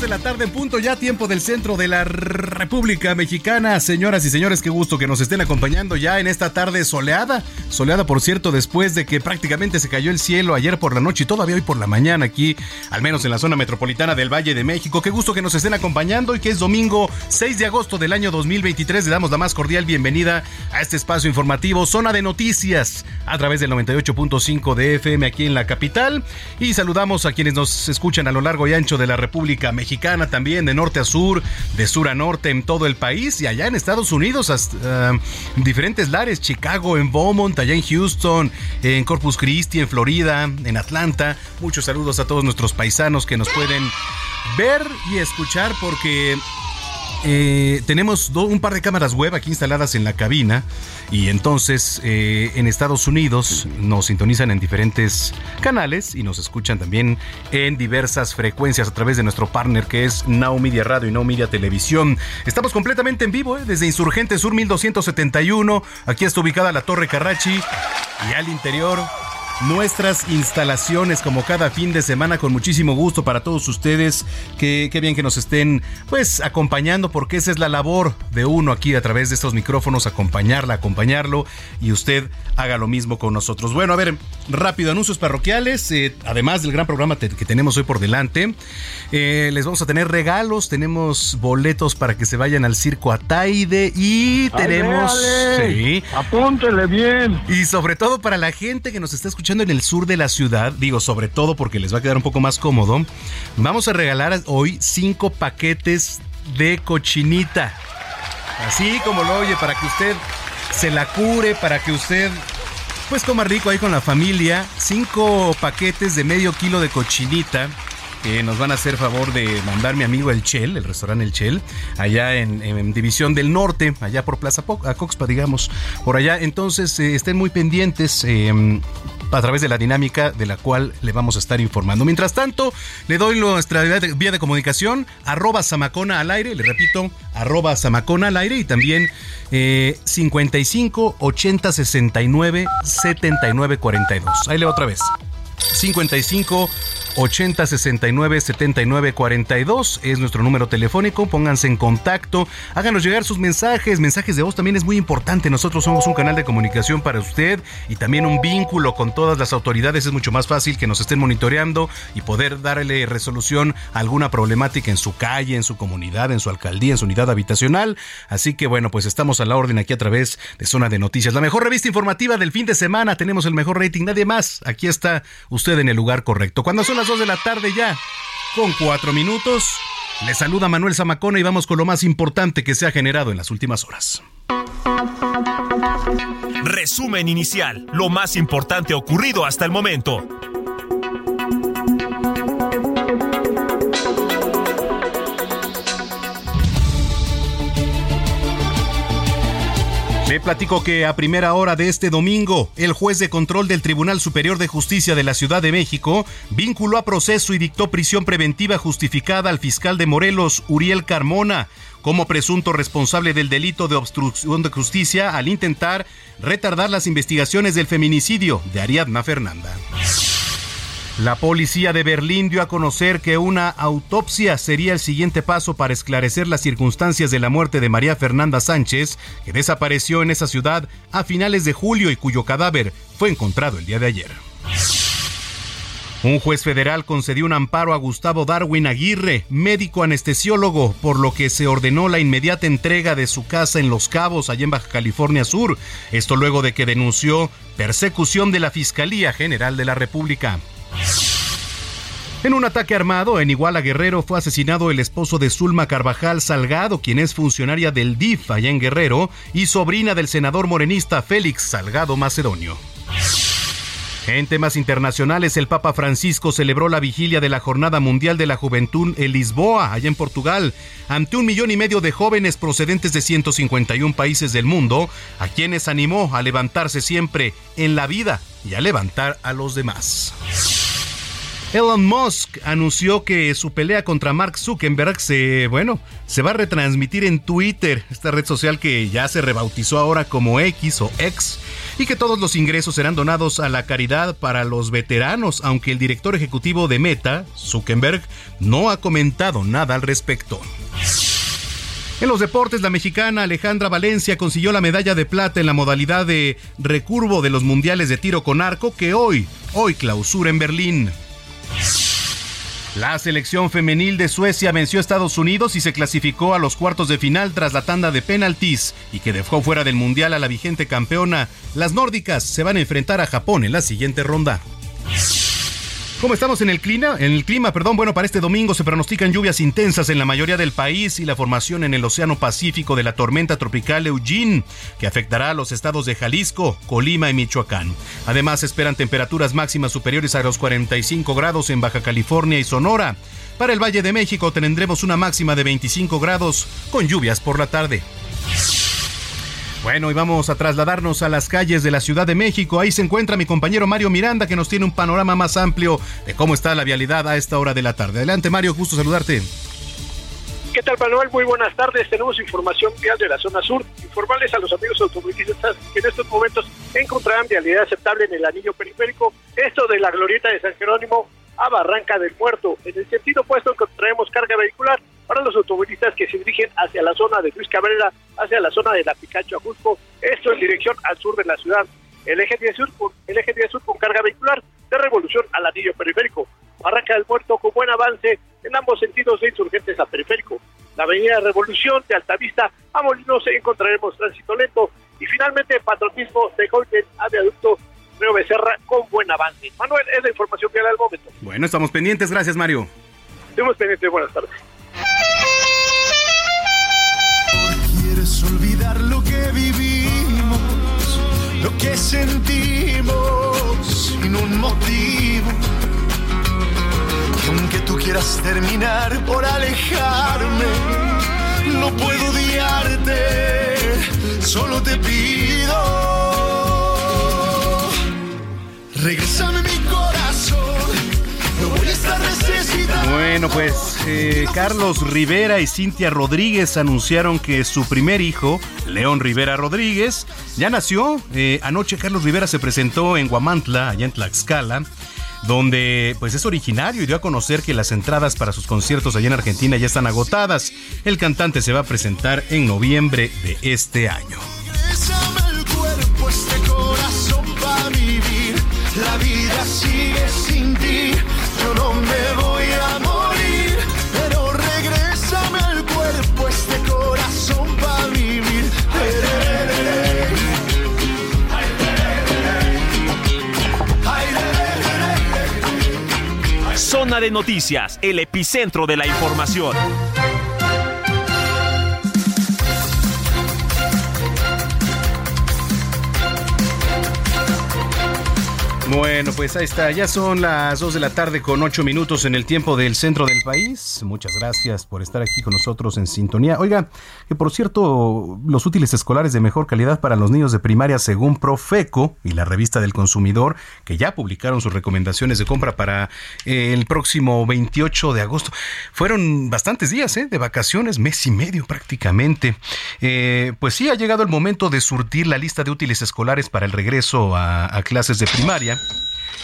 2 de la tarde en punto, ya tiempo del centro de la República Mexicana. Señoras y señores, qué gusto que nos estén acompañando ya en esta tarde soleada. Soleada, por cierto, después de que prácticamente se cayó el cielo ayer por la noche y todavía hoy por la mañana aquí, al menos en la zona metropolitana del Valle de México. Qué gusto que nos estén acompañando y que es domingo 6 de agosto del año 2023. Le damos la más cordial bienvenida a este espacio informativo, Zona de Noticias, a través del 98.5 de FM aquí en la capital. Y saludamos a quienes nos escuchan a lo largo y ancho de la República Mexicana, también de norte a sur, de sur a norte en todo el país y allá en Estados Unidos, hasta, uh, diferentes lares, Chicago, en Beaumont, allá en Houston, en Corpus Christi, en Florida, en Atlanta. Muchos saludos a todos nuestros paisanos que nos pueden ver y escuchar porque eh, tenemos un par de cámaras web aquí instaladas en la cabina y entonces eh, en Estados Unidos nos sintonizan en diferentes canales y nos escuchan también en diversas frecuencias a través de nuestro partner que es Now Media Radio y Now Media Televisión. Estamos completamente en vivo eh, desde Insurgente Sur 1271. Aquí está ubicada la Torre Carrachi y al interior nuestras instalaciones como cada fin de semana con muchísimo gusto para todos ustedes. Qué, qué, bien que nos estén pues acompañando porque esa es la labor de uno aquí a través de estos micrófonos, acompañarla, acompañarlo y usted haga lo mismo con nosotros. Bueno, a ver, rápido, anuncios parroquiales, eh, además del gran programa que tenemos hoy por delante. Eh, les vamos a tener regalos, tenemos boletos para que se vayan al circo Ataide y tenemos... Ale, sí, apúntele bien. y sobre todo para la gente que nos está escuchando en el sur de la ciudad, digo sobre todo porque les va a quedar un poco más cómodo, vamos a regalar hoy cinco paquetes de cochinita. Así como lo oye, para que usted se la cure, para que usted pues coma rico ahí con la familia. Cinco paquetes de medio kilo de cochinita que nos van a hacer favor de mandar mi amigo El Chel, el restaurante El Chel, allá en, División del Norte, allá por Plaza Coxpa, digamos, por allá. Entonces, eh, estén muy pendientes. eh, a través de la dinámica de la cual le vamos a estar informando. Mientras tanto, le doy nuestra vía de, comunicación, arroba Samacona al aire, le repito, arroba Samacona al aire y también eh, 55 80 69 79 42. Ahí le otra vez. 55 80 69 79 42 es nuestro número telefónico. Pónganse en contacto, háganos llegar sus mensajes. Mensajes de voz también es muy importante. Nosotros somos un canal de comunicación para usted y también un vínculo con todas las autoridades. Es mucho más fácil que nos estén monitoreando y poder darle resolución a alguna problemática en su calle, en su comunidad, en su alcaldía, en su unidad habitacional. Así que bueno, pues estamos a la orden aquí a través de Zona de Noticias. La mejor revista informativa del fin de semana. Tenemos el mejor rating, nadie más. Aquí está usted en el lugar correcto. Cuando son las 2 de la tarde ya, con 4 minutos, le saluda Manuel Zamacona y vamos con lo más importante que se ha generado en las últimas horas. Resumen inicial, lo más importante ocurrido hasta el momento. Le platico que a primera hora de este domingo, el juez de control del Tribunal Superior de Justicia de la Ciudad de México vinculó a proceso y dictó prisión preventiva justificada al fiscal de Morelos, Uriel Carmona, como presunto responsable del delito de obstrucción de justicia al intentar retardar las investigaciones del feminicidio de Ariadna Fernanda. La policía de Berlín dio a conocer que una autopsia sería el siguiente paso para esclarecer las circunstancias de la muerte de María Fernanda Sánchez, que desapareció en esa ciudad a finales de julio y cuyo cadáver fue encontrado el día de ayer. Un juez federal concedió un amparo a Gustavo Darwin Aguirre, médico anestesiólogo, por lo que se ordenó la inmediata entrega de su casa en Los Cabos, allá en Baja California Sur. Esto luego de que denunció persecución de la Fiscalía General de la República. En un ataque armado en Iguala Guerrero fue asesinado el esposo de Zulma Carvajal Salgado, quien es funcionaria del DIF allá en Guerrero y sobrina del senador morenista Félix Salgado Macedonio. En temas internacionales, el Papa Francisco celebró la vigilia de la Jornada Mundial de la Juventud en Lisboa, allá en Portugal, ante un millón y medio de jóvenes procedentes de 151 países del mundo, a quienes animó a levantarse siempre en la vida y a levantar a los demás. Elon Musk anunció que su pelea contra Mark Zuckerberg se, bueno, se va a retransmitir en Twitter, esta red social que ya se rebautizó ahora como X o X, y que todos los ingresos serán donados a la caridad para los veteranos, aunque el director ejecutivo de Meta, Zuckerberg, no ha comentado nada al respecto. En los deportes, la mexicana Alejandra Valencia consiguió la medalla de plata en la modalidad de recurvo de los mundiales de tiro con arco que hoy, hoy clausura en Berlín. La selección femenil de Suecia venció a Estados Unidos y se clasificó a los cuartos de final tras la tanda de penaltis y que dejó fuera del mundial a la vigente campeona. Las nórdicas se van a enfrentar a Japón en la siguiente ronda. ¿Cómo estamos en el clima? En el clima, perdón, bueno, para este domingo se pronostican lluvias intensas en la mayoría del país y la formación en el Océano Pacífico de la tormenta tropical Eugene, que afectará a los estados de Jalisco, Colima y Michoacán. Además, esperan temperaturas máximas superiores a los 45 grados en Baja California y Sonora. Para el Valle de México tendremos una máxima de 25 grados con lluvias por la tarde. Bueno, y vamos a trasladarnos a las calles de la Ciudad de México. Ahí se encuentra mi compañero Mario Miranda, que nos tiene un panorama más amplio de cómo está la vialidad a esta hora de la tarde. Adelante, Mario, gusto saludarte. ¿Qué tal, Manuel? Muy buenas tardes. Tenemos información vial de la zona sur. Informarles a los amigos automovilistas que en estos momentos encontrarán vialidad aceptable en el anillo periférico. Esto de la glorieta de San Jerónimo a Barranca del Muerto. En el sentido opuesto encontraremos carga vehicular para los automovilistas que se dirigen hacia la zona de Luis Cabrera, hacia la zona de la Picacho Ajusco, esto en dirección al sur de la ciudad. El eje 10 sur, el eje 10 sur con carga vehicular de revolución al anillo periférico. Barranca del Muerto con buen avance en ambos sentidos de insurgentes a periférico. La avenida Revolución de Altavista a Molinos encontraremos tránsito lento y finalmente patriotismo de Golden a viaducto Río Becerra con buen avance. Manuel, es la información que da al momento. Bueno, estamos pendientes. Gracias, Mario. Estamos pendientes. Buenas tardes. Quieres olvidar lo que vivimos, lo que sentimos sin un motivo. Que aunque tú quieras terminar por alejarme, no puedo odiarte, solo te pido Regresame mi corazón. Bueno, pues eh, Carlos Rivera y Cintia Rodríguez anunciaron que su primer hijo, León Rivera Rodríguez, ya nació. Eh, anoche Carlos Rivera se presentó en Guamantla, allá en Tlaxcala donde pues es originario y dio a conocer que las entradas para sus conciertos allá en Argentina ya están agotadas. El cantante se va a presentar en noviembre de este año. El cuerpo, este corazón vivir. La vida sigue sin ti. Yo no me voy a morir. Pero regrésame el cuerpo, este corazón va a vivir. Zona de noticias, el epicentro de la información. Bueno, pues ahí está. Ya son las 2 de la tarde con 8 minutos en el tiempo del centro del país. Muchas gracias por estar aquí con nosotros en sintonía. Oiga, que por cierto, los útiles escolares de mejor calidad para los niños de primaria según Profeco y la revista del consumidor, que ya publicaron sus recomendaciones de compra para eh, el próximo 28 de agosto. Fueron bastantes días ¿eh? de vacaciones, mes y medio prácticamente. Eh, pues sí, ha llegado el momento de surtir la lista de útiles escolares para el regreso a, a clases de primaria.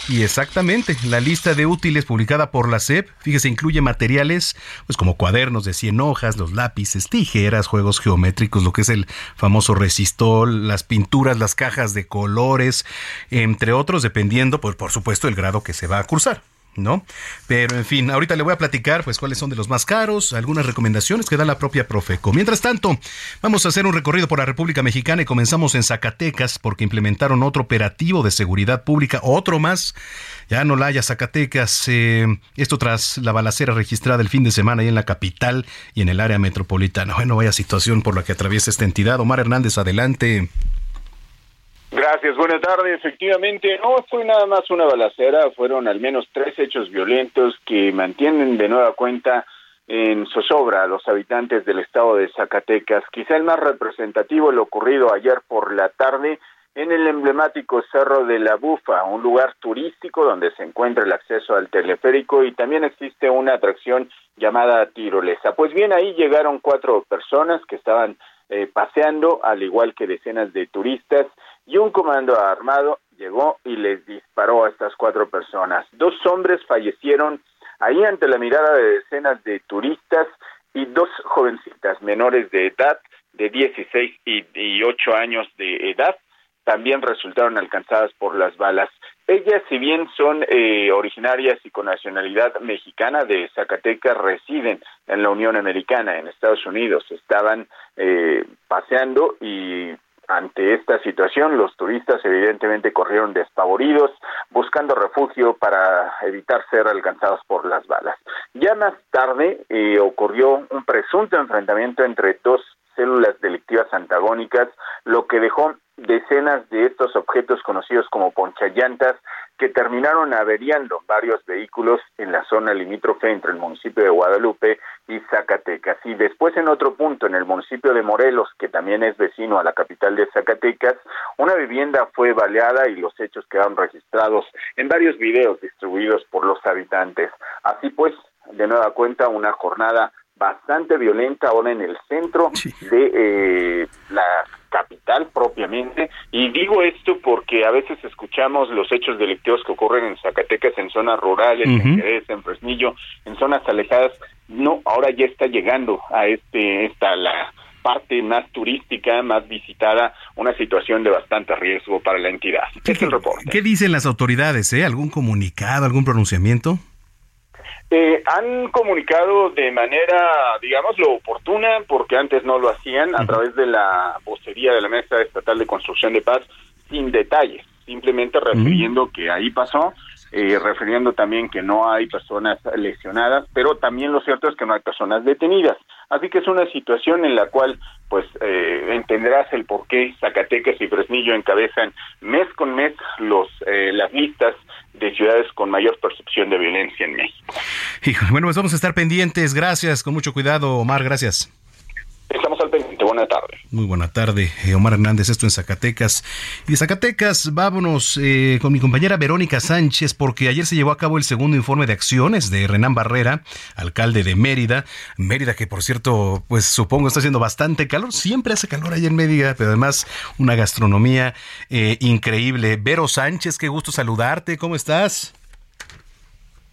Y exactamente, la lista de útiles publicada por la SEP, fíjese, incluye materiales pues como cuadernos de 100 hojas, los lápices, tijeras, juegos geométricos, lo que es el famoso resistol, las pinturas, las cajas de colores, entre otros, dependiendo, pues, por supuesto, el grado que se va a cursar. ¿No? Pero en fin, ahorita le voy a platicar pues cuáles son de los más caros, algunas recomendaciones que da la propia Profeco. Mientras tanto, vamos a hacer un recorrido por la República Mexicana y comenzamos en Zacatecas porque implementaron otro operativo de seguridad pública, otro más. Ya no la haya Zacatecas, eh, esto tras la balacera registrada el fin de semana ahí en la capital y en el área metropolitana. Bueno, vaya situación por la que atraviesa esta entidad. Omar Hernández, adelante. Gracias, buenas tardes. Efectivamente, no fue nada más una balacera, fueron al menos tres hechos violentos que mantienen de nueva cuenta en zozobra a los habitantes del estado de Zacatecas. Quizá el más representativo lo ocurrido ayer por la tarde en el emblemático Cerro de la Bufa, un lugar turístico donde se encuentra el acceso al teleférico y también existe una atracción llamada tirolesa. Pues bien, ahí llegaron cuatro personas que estaban eh, paseando, al igual que decenas de turistas, y un comando armado llegó y les disparó a estas cuatro personas. Dos hombres fallecieron ahí ante la mirada de decenas de turistas y dos jovencitas menores de edad, de 16 y, 8 años de edad, también resultaron alcanzadas por las balas. Ellas, si bien son eh, originarias y con nacionalidad mexicana de Zacatecas, residen en la Unión Americana, en Estados Unidos. Estaban eh, paseando y ante esta situación, los turistas evidentemente corrieron despavoridos, buscando refugio para evitar ser alcanzados por las balas. Ya más tarde eh, ocurrió un presunto enfrentamiento entre dos células delictivas antagónicas, lo que dejó decenas de estos objetos conocidos como ponchallantas que terminaron averiando varios vehículos en la zona limítrofe entre el municipio de Guadalupe y Zacatecas. Y después en otro punto, en el municipio de Morelos, que también es vecino a la capital de Zacatecas, una vivienda fue baleada y los hechos quedaron registrados en varios videos distribuidos por los habitantes. Así pues, de nueva cuenta, una jornada bastante violenta ahora en el centro de eh, la capital propiamente. Y digo esto porque a veces escuchamos los hechos delictivos que ocurren en Zacatecas, en zonas rurales, en Jerez, en Fresnillo, en zonas alejadas. No, ahora ya está llegando a este, esta la parte más turística, más visitada, una situación de bastante riesgo para la entidad. ¿Qué, es el reporte. ¿Qué dicen las autoridades? Eh? ¿Algún comunicado, algún pronunciamiento? Eh, han comunicado de manera, digamos, lo oportuna, porque antes no lo hacían, a través de la vocería de la Mesa Estatal de Construcción de Paz, sin detalles, simplemente refiriendo que ahí pasó, eh, refiriendo también que no hay personas lesionadas, pero también lo cierto es que no hay personas detenidas. Así que es una situación en la cual, pues, eh, entenderás el por qué Zacatecas y Fresnillo encabezan mes con mes los eh, las listas de ciudades con mayor percepción de violencia en México. bueno, pues vamos a estar pendientes. Gracias, con mucho cuidado, Omar. Gracias. Estamos al pendiente. Tarde. Muy buena tarde, eh, Omar Hernández, esto en Zacatecas. Y de Zacatecas vámonos eh, con mi compañera Verónica Sánchez, porque ayer se llevó a cabo el segundo informe de acciones de Renán Barrera, alcalde de Mérida. Mérida, que por cierto, pues supongo está haciendo bastante calor. Siempre hace calor ahí en Mérida, pero además una gastronomía eh, increíble. Vero Sánchez, qué gusto saludarte. ¿Cómo estás?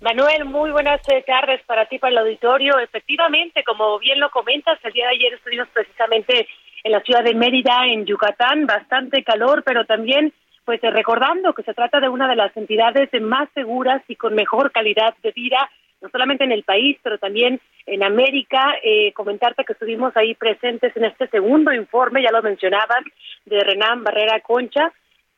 Manuel, muy buenas eh, tardes para ti, para el auditorio. Efectivamente, como bien lo comentas, el día de ayer estuvimos precisamente en la ciudad de Mérida, en Yucatán, bastante calor, pero también pues eh, recordando que se trata de una de las entidades más seguras y con mejor calidad de vida, no solamente en el país, pero también en América. Eh, comentarte que estuvimos ahí presentes en este segundo informe, ya lo mencionaban, de Renan Barrera Concha,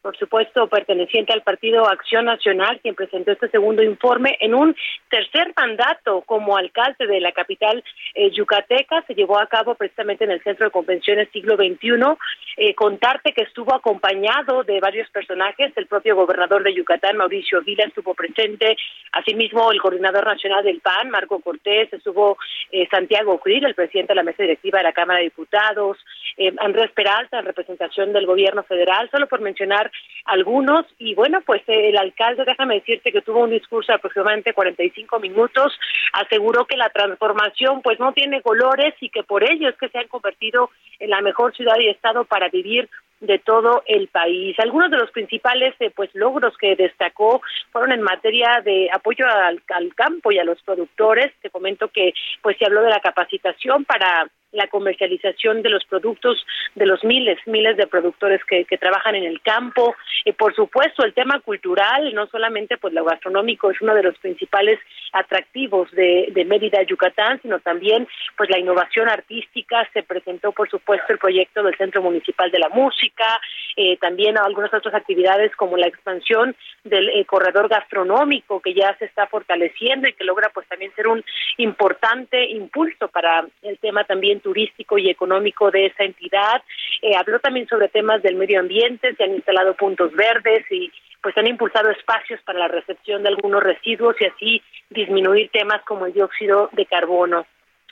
por supuesto, perteneciente al Partido Acción Nacional, quien presentó este segundo informe en un tercer mandato como alcalde de la capital eh, yucateca. Se llevó a cabo precisamente en el Centro de Convenciones Siglo XXI. Eh, contarte que estuvo acompañado de varios personajes. El propio gobernador de Yucatán, Mauricio Vila, estuvo presente. Asimismo, el coordinador nacional del PAN, Marco Cortés. Estuvo eh, Santiago Cril, el presidente de la mesa directiva de la Cámara de Diputados. Andrés Peralta, en representación del gobierno federal. Solo por mencionar algunos y bueno, pues el alcalde, déjame decirte que tuvo un discurso de aproximadamente 45 minutos, aseguró que la transformación pues no tiene colores y que por ello es que se han convertido en la mejor ciudad y estado para vivir de todo el país. Algunos de los principales eh, pues logros que destacó fueron en materia de apoyo al, campo y a los productores. Te comento que pues se habló de la capacitación para la comercialización de los productos de los miles, miles de productores que, que trabajan en el campo. Y por supuesto, el tema cultural, no solamente pues lo gastronómico es uno de los principales atractivos de, de Mérida, Yucatán, sino también pues la innovación artística. Se presentó, por supuesto, el proyecto del Centro Municipal de la Música, eh, también algunas otras actividades como la expansión del eh, corredor gastronómico que ya se está fortaleciendo y que logra pues también ser un importante impulso para el tema también turístico y económico de esa entidad. Eh, habló también sobre temas del medio ambiente, se han instalado puntos verdes y pues han impulsado espacios para la recepción de algunos residuos y así disminuir temas como el dióxido de carbono.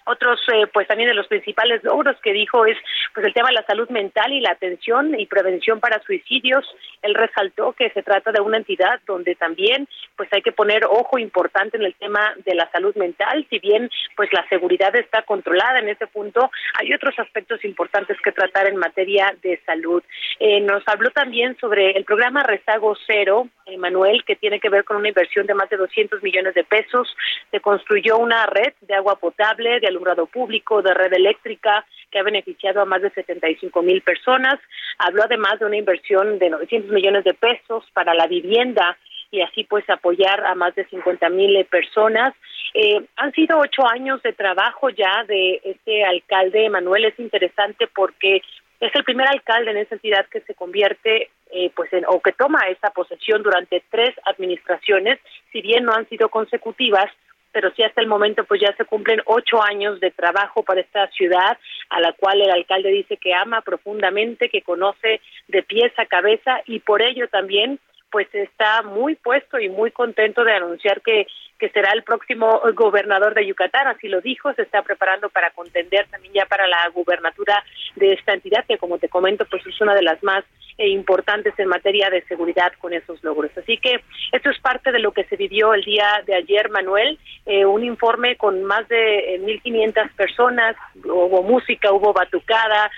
Otros, eh, pues también de los principales logros que dijo es pues el tema de la salud mental y la atención y prevención para suicidios. Él resaltó que se trata de una entidad donde también pues hay que poner ojo importante en el tema de la salud mental. Si bien pues la seguridad está controlada en ese punto, hay otros aspectos importantes que tratar en materia de salud. Eh, nos habló también sobre el programa Rezago Cero, Manuel, que tiene que ver con una inversión de más de 200 millones de pesos. Se construyó una red de agua potable, de alumbrado público, de red eléctrica, que ha beneficiado a más de 75 mil personas. Habló además de una inversión de 900 millones de pesos para la vivienda y así pues apoyar a más de 50 mil personas. Eh, han sido ocho años de trabajo ya de este alcalde Manuel. Es interesante porque es el primer alcalde en esa entidad que se convierte eh, pues en, o que toma esa posesión durante tres administraciones, si bien no han sido consecutivas, pero sí hasta el momento pues ya se cumplen ocho años de trabajo para esta ciudad, a la cual el alcalde dice que ama profundamente, que conoce de pies a cabeza y por ello también pues está muy puesto y muy contento de anunciar que que será el próximo gobernador de Yucatán, así lo dijo, se está preparando para contender también ya para la gubernatura de esta entidad, que como te comento, pues es una de las más importantes en materia de seguridad con esos logros. Así que esto es parte de lo que se vivió el día de ayer, Manuel, eh, un informe con más de 1.500 eh, personas, hubo música, hubo batucada,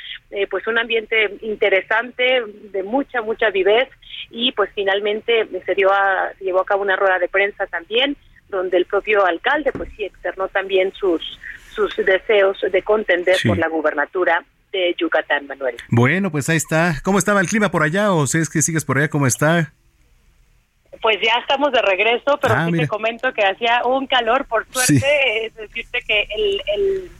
pues un ambiente interesante, de mucha, mucha vivez, y pues finalmente se, dio a, se llevó a cabo una rueda de prensa también, donde el propio alcalde pues sí externó también sus sus deseos de contender por la gubernatura de Yucatán, Manuel. Bueno, pues ahí está. ¿Cómo estaba el clima por allá o si es que sigues por allá cómo está? Pues ya estamos de regreso, pero ah, sí te comento que hacía un calor, por suerte, es decirte que el, el,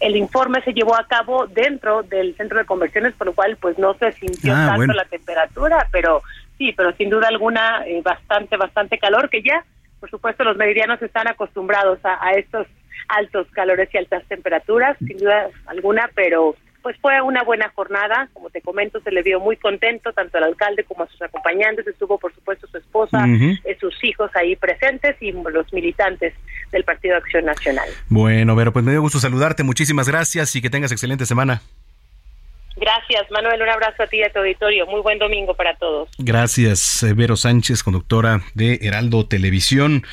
el, informe se llevó a cabo dentro del centro de conversiones, por lo cual pues no se sintió ah, tanto la temperatura, pero sí, pero sin duda alguna eh, bastante, bastante calor, que ya por supuesto, los meridianos están acostumbrados a, estos altos calores y altas temperaturas, sin duda alguna, pero pues fue una buena jornada, como te comento, se le vio muy contento tanto al alcalde como a sus acompañantes, estuvo por supuesto su esposa, eh, sus hijos ahí presentes y los militantes del Partido Acción Nacional. Bueno, pero pues me dio gusto saludarte, muchísimas gracias y que tengas excelente semana. Gracias, Manuel. Un abrazo a ti y a tu auditorio. Muy buen domingo para todos. Gracias, Vero Sánchez, conductora de Heraldo Televisión.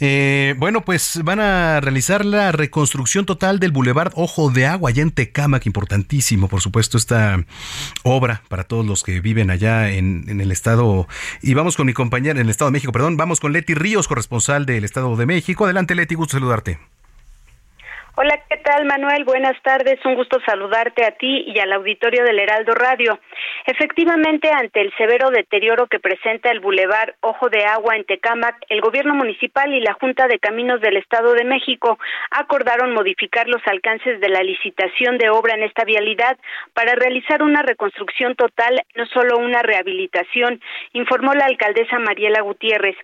Eh, bueno, pues van a realizar la reconstrucción total del Boulevard Ojo de Agua allá en Tecámac, importantísimo, por supuesto, esta obra para todos los que viven allá en, en el estado. Y vamos con mi compañera en el estado de México, perdón, vamos con Leti Ríos, corresponsal del estado de México. Adelante, Leti, gusto saludarte. Hola, ¿qué tal Manuel? Buenas tardes, un gusto saludarte a ti y al auditorio del Heraldo Radio. Efectivamente, ante el severo deterioro que presenta el bulevar Ojo de Agua en Tecámac, el gobierno municipal y la Junta de Caminos del Estado de México acordaron modificar los alcances de la licitación de obra en esta vialidad para realizar una reconstrucción total, no solo una rehabilitación, informó la alcaldesa Mariela Gutiérrez.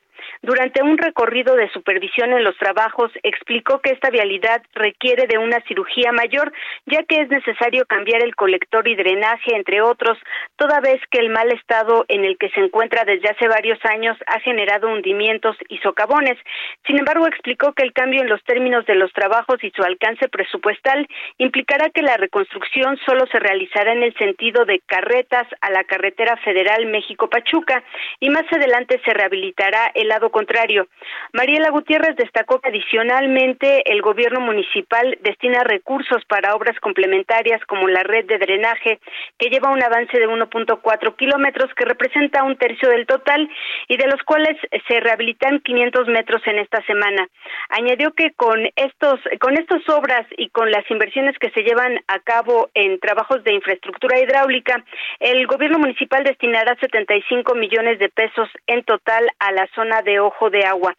Durante un recorrido de supervisión en los trabajos, explicó que esta vialidad requiere de una cirugía mayor, ya que es necesario cambiar el colector y drenaje, entre otros, toda vez que el mal estado en el que se encuentra desde hace varios años ha generado hundimientos y socavones. Sin embargo, explicó que el cambio en los términos de los trabajos y su alcance presupuestal implicará que la reconstrucción solo se realizará en el sentido de carretas a la carretera federal México-Pachuca y más adelante se rehabilitará el lado contrario. Mariela Gutiérrez destacó que adicionalmente el gobierno municipal destina recursos para obras complementarias como la red de drenaje, que lleva un avance de un 1.4 kilómetros, que representa un tercio del total y de los cuales se rehabilitan 500 metros en esta semana. Añadió que con estos, con estas obras y con las inversiones que se llevan a cabo en trabajos de infraestructura hidráulica, el gobierno municipal destinará 75 millones de pesos en total a la zona de Ojo de Agua.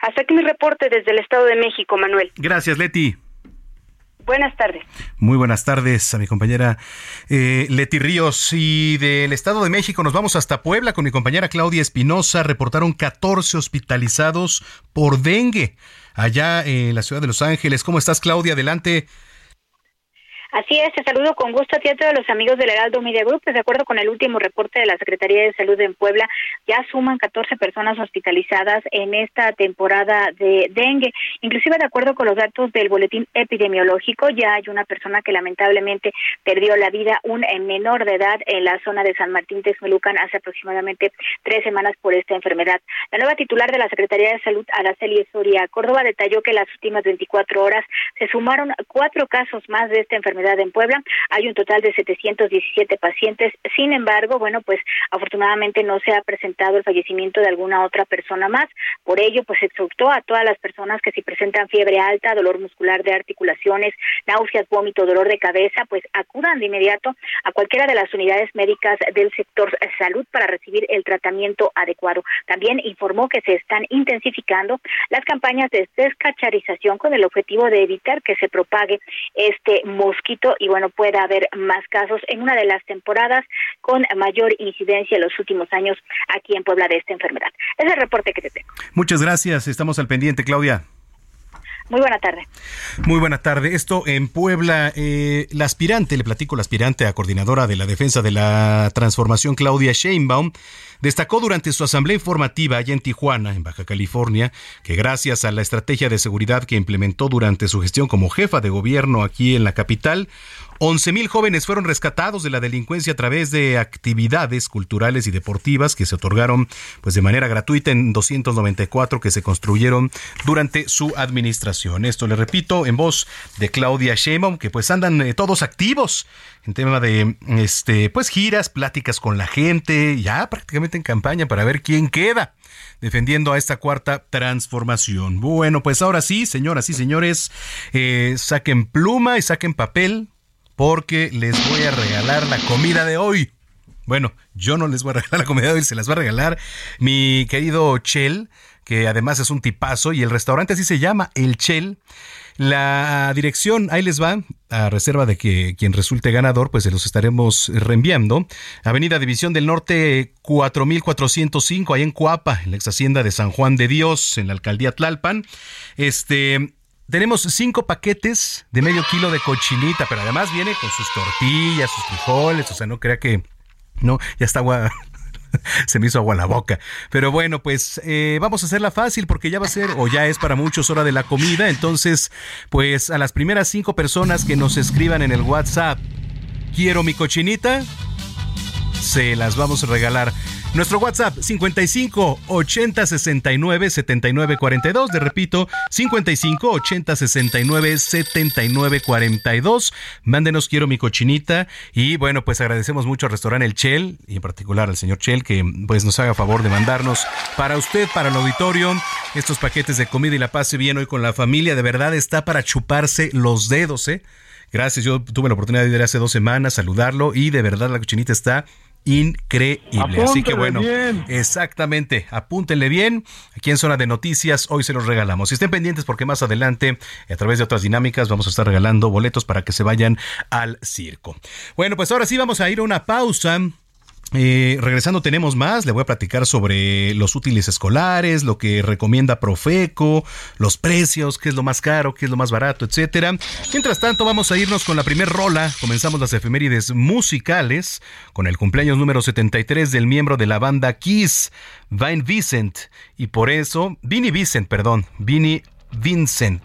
Hasta aquí mi reporte desde el Estado de México, Manuel. Gracias, Leti. Buenas tardes. Muy buenas tardes a mi compañera eh, Leti Ríos. Y del Estado de México nos vamos hasta Puebla con mi compañera Claudia Espinosa. Reportaron 14 hospitalizados por dengue allá en la ciudad de Los Ángeles. ¿Cómo estás, Claudia? Adelante. Así es, te saludo con gusto a ti a todos los amigos del Heraldo Media Group. Pues, de acuerdo con el último reporte de la Secretaría de Salud en Puebla, ya suman 14 personas hospitalizadas en esta temporada de dengue. Inclusive, de acuerdo con los datos del boletín epidemiológico, ya hay una persona que lamentablemente perdió la vida, un menor de edad, en la zona de San Martín Texmelucan hace aproximadamente tres semanas por esta enfermedad. La nueva titular de la Secretaría de Salud, Araceli Soria Córdoba, detalló que en las últimas 24 horas se sumaron cuatro casos más de esta enfermedad en Puebla. Hay un total de 717 pacientes. Sin embargo, bueno, pues afortunadamente no se ha presentado el fallecimiento de alguna otra persona más. Por ello, pues exhortó a todas las personas que si presentan fiebre alta, dolor muscular de articulaciones, náuseas, vómito, dolor de cabeza, pues acudan de inmediato a cualquiera de las unidades médicas del sector salud para recibir el tratamiento adecuado. También informó que se están intensificando las campañas de descacharización con el objetivo de evitar que se propague este mosquito y bueno, puede haber más casos en una de las temporadas con mayor incidencia en los últimos años aquí en Puebla de esta enfermedad. Es el reporte que te tengo. Muchas gracias, estamos al pendiente, Claudia. Muy buena tarde. Muy buena tarde. Esto en Puebla, eh, la aspirante, le platico, la aspirante a coordinadora de la defensa de la transformación, Claudia Sheinbaum, destacó durante su asamblea informativa allá en Tijuana, en Baja California, que gracias a la estrategia de seguridad que implementó durante su gestión como jefa de gobierno aquí en la capital, 11.000 jóvenes fueron rescatados de la delincuencia a través de actividades culturales y deportivas que se otorgaron pues de manera gratuita en 294 que se construyeron durante su administración. Esto le repito en voz de Claudia Sheinbaum que pues andan eh, todos activos en tema de este pues giras, pláticas con la gente, ya prácticamente en campaña para ver quién queda defendiendo a esta cuarta transformación. Bueno, pues ahora sí, señoras y señores, eh, saquen pluma y saquen papel porque les voy a regalar la comida de hoy. Bueno, yo no les voy a regalar la comida de hoy, se las va a regalar mi querido Chel, que además es un tipazo y el restaurante así se llama, El Chel. La dirección, ahí les va, a reserva de que quien resulte ganador, pues se los estaremos reenviando. Avenida División del Norte 4405, ahí en Coapa, en la ex hacienda de San Juan de Dios, en la alcaldía Tlalpan. Este, tenemos cinco paquetes de medio kilo de cochinita, pero además viene con sus tortillas, sus frijoles, o sea, no crea que... No, ya está agua, se me hizo agua la boca. Pero bueno, pues eh, vamos a hacerla fácil porque ya va a ser o ya es para muchos hora de la comida. Entonces, pues a las primeras cinco personas que nos escriban en el WhatsApp, quiero mi cochinita, se las vamos a regalar. Nuestro WhatsApp 55 80 69 79 42. De repito, 55 80 69 79 42. Mándenos quiero mi cochinita y bueno, pues agradecemos mucho al restaurante El Chel y en particular al señor Chel que pues nos haga favor de mandarnos para usted, para el auditorio, estos paquetes de comida y la pase bien hoy con la familia. De verdad está para chuparse los dedos, ¿eh? Gracias, yo tuve la oportunidad de ir hace dos semanas, saludarlo y de verdad la cochinita está increíble. Así que bueno, exactamente, apúntenle bien. Aquí en Zona de Noticias, hoy se los regalamos. Y estén pendientes porque más adelante, a través de otras dinámicas, vamos a estar regalando boletos para que se vayan al circo. Bueno, pues ahora sí vamos a ir a una pausa. Eh, regresando tenemos más, le voy a platicar sobre los útiles escolares, lo que recomienda Profeco, los precios, qué es lo más caro, qué es lo más barato, etcétera. Mientras tanto, vamos a irnos con la primer rola. Comenzamos las efemérides musicales con el cumpleaños número 73 del miembro de la banda Kiss, Vine Vincent, y por eso, Vinnie Vincent, perdón, Vinnie Vincent.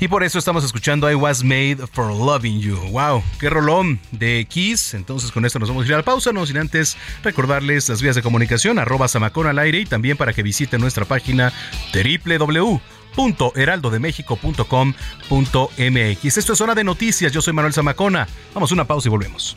Y por eso estamos escuchando I Was Made for Loving You. ¡Wow! ¡Qué rolón de Kiss! Entonces con esto nos vamos a ir a la pausa, no sin antes recordarles las vías de comunicación, arroba Samacón al aire y también para que visiten nuestra página www.heraldodemexico.com.mx. Esto es Zona de Noticias, yo soy Manuel Zamacona. Vamos a una pausa y volvemos.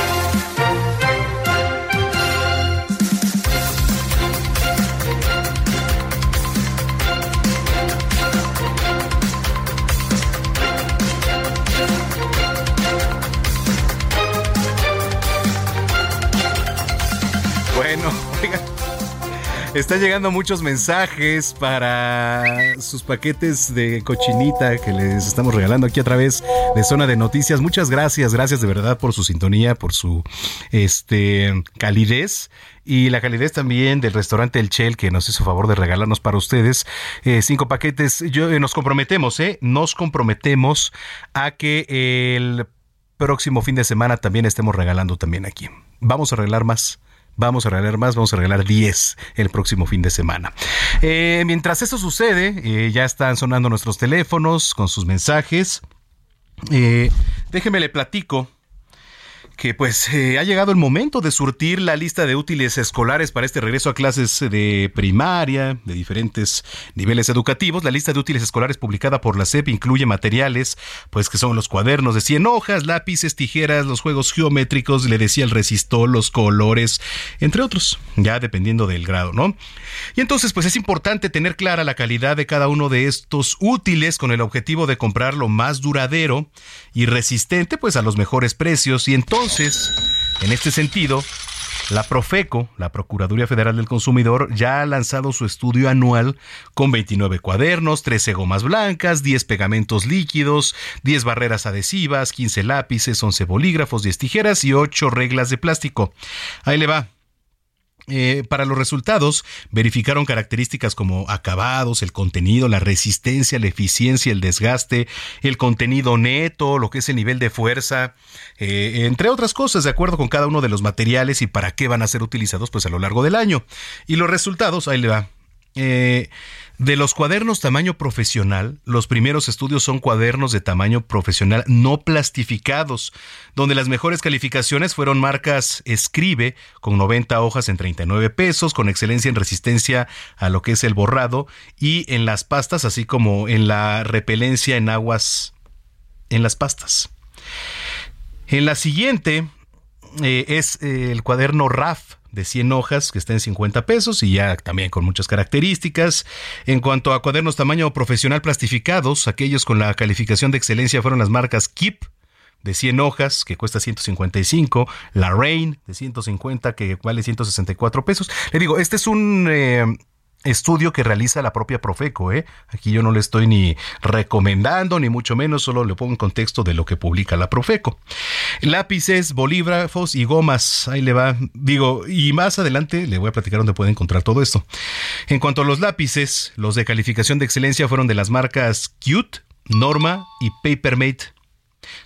Están llegando muchos mensajes para sus paquetes de cochinita que les estamos regalando aquí a través de Zona de Noticias. Muchas gracias, gracias de verdad por su sintonía, por su este calidez y la calidez también del restaurante El Chel que nos hizo favor de regalarnos para ustedes eh, cinco paquetes. Yo eh, nos comprometemos, eh, nos comprometemos a que el próximo fin de semana también estemos regalando también aquí. Vamos a regalar más Vamos a regalar más, vamos a regalar 10 el próximo fin de semana. Eh, mientras eso sucede, eh, ya están sonando nuestros teléfonos con sus mensajes. Eh, déjeme le platico que pues eh, ha llegado el momento de surtir la lista de útiles escolares para este regreso a clases de primaria, de diferentes niveles educativos. La lista de útiles escolares publicada por la SEP incluye materiales, pues que son los cuadernos de 100 hojas, lápices, tijeras, los juegos geométricos, le decía el resistor, los colores, entre otros, ya dependiendo del grado, ¿no? Y entonces pues es importante tener clara la calidad de cada uno de estos útiles con el objetivo de comprar lo más duradero y resistente pues a los mejores precios y entonces entonces, en este sentido, la Profeco, la Procuraduría Federal del Consumidor, ya ha lanzado su estudio anual con 29 cuadernos, 13 gomas blancas, 10 pegamentos líquidos, 10 barreras adhesivas, 15 lápices, 11 bolígrafos, 10 tijeras y 8 reglas de plástico. Ahí le va. Eh, para los resultados, verificaron características como acabados, el contenido, la resistencia, la eficiencia, el desgaste, el contenido neto, lo que es el nivel de fuerza, eh, entre otras cosas, de acuerdo con cada uno de los materiales y para qué van a ser utilizados pues a lo largo del año. Y los resultados, ahí le va. Eh, de los cuadernos tamaño profesional, los primeros estudios son cuadernos de tamaño profesional no plastificados, donde las mejores calificaciones fueron marcas Escribe, con 90 hojas en 39 pesos, con excelencia en resistencia a lo que es el borrado, y en las pastas, así como en la repelencia en aguas en las pastas. En la siguiente eh, es eh, el cuaderno RAF, de 100 hojas que está en 50 pesos y ya también con muchas características. En cuanto a cuadernos tamaño profesional plastificados, aquellos con la calificación de excelencia fueron las marcas Keep de 100 hojas que cuesta 155, la Rain de 150 que vale 164 pesos. Le digo, este es un eh, estudio que realiza la propia Profeco. ¿eh? Aquí yo no le estoy ni recomendando, ni mucho menos, solo le pongo en contexto de lo que publica la Profeco. Lápices, bolígrafos y gomas, ahí le va. Digo, y más adelante le voy a platicar dónde puede encontrar todo esto. En cuanto a los lápices, los de calificación de excelencia fueron de las marcas Cute, Norma y Papermate.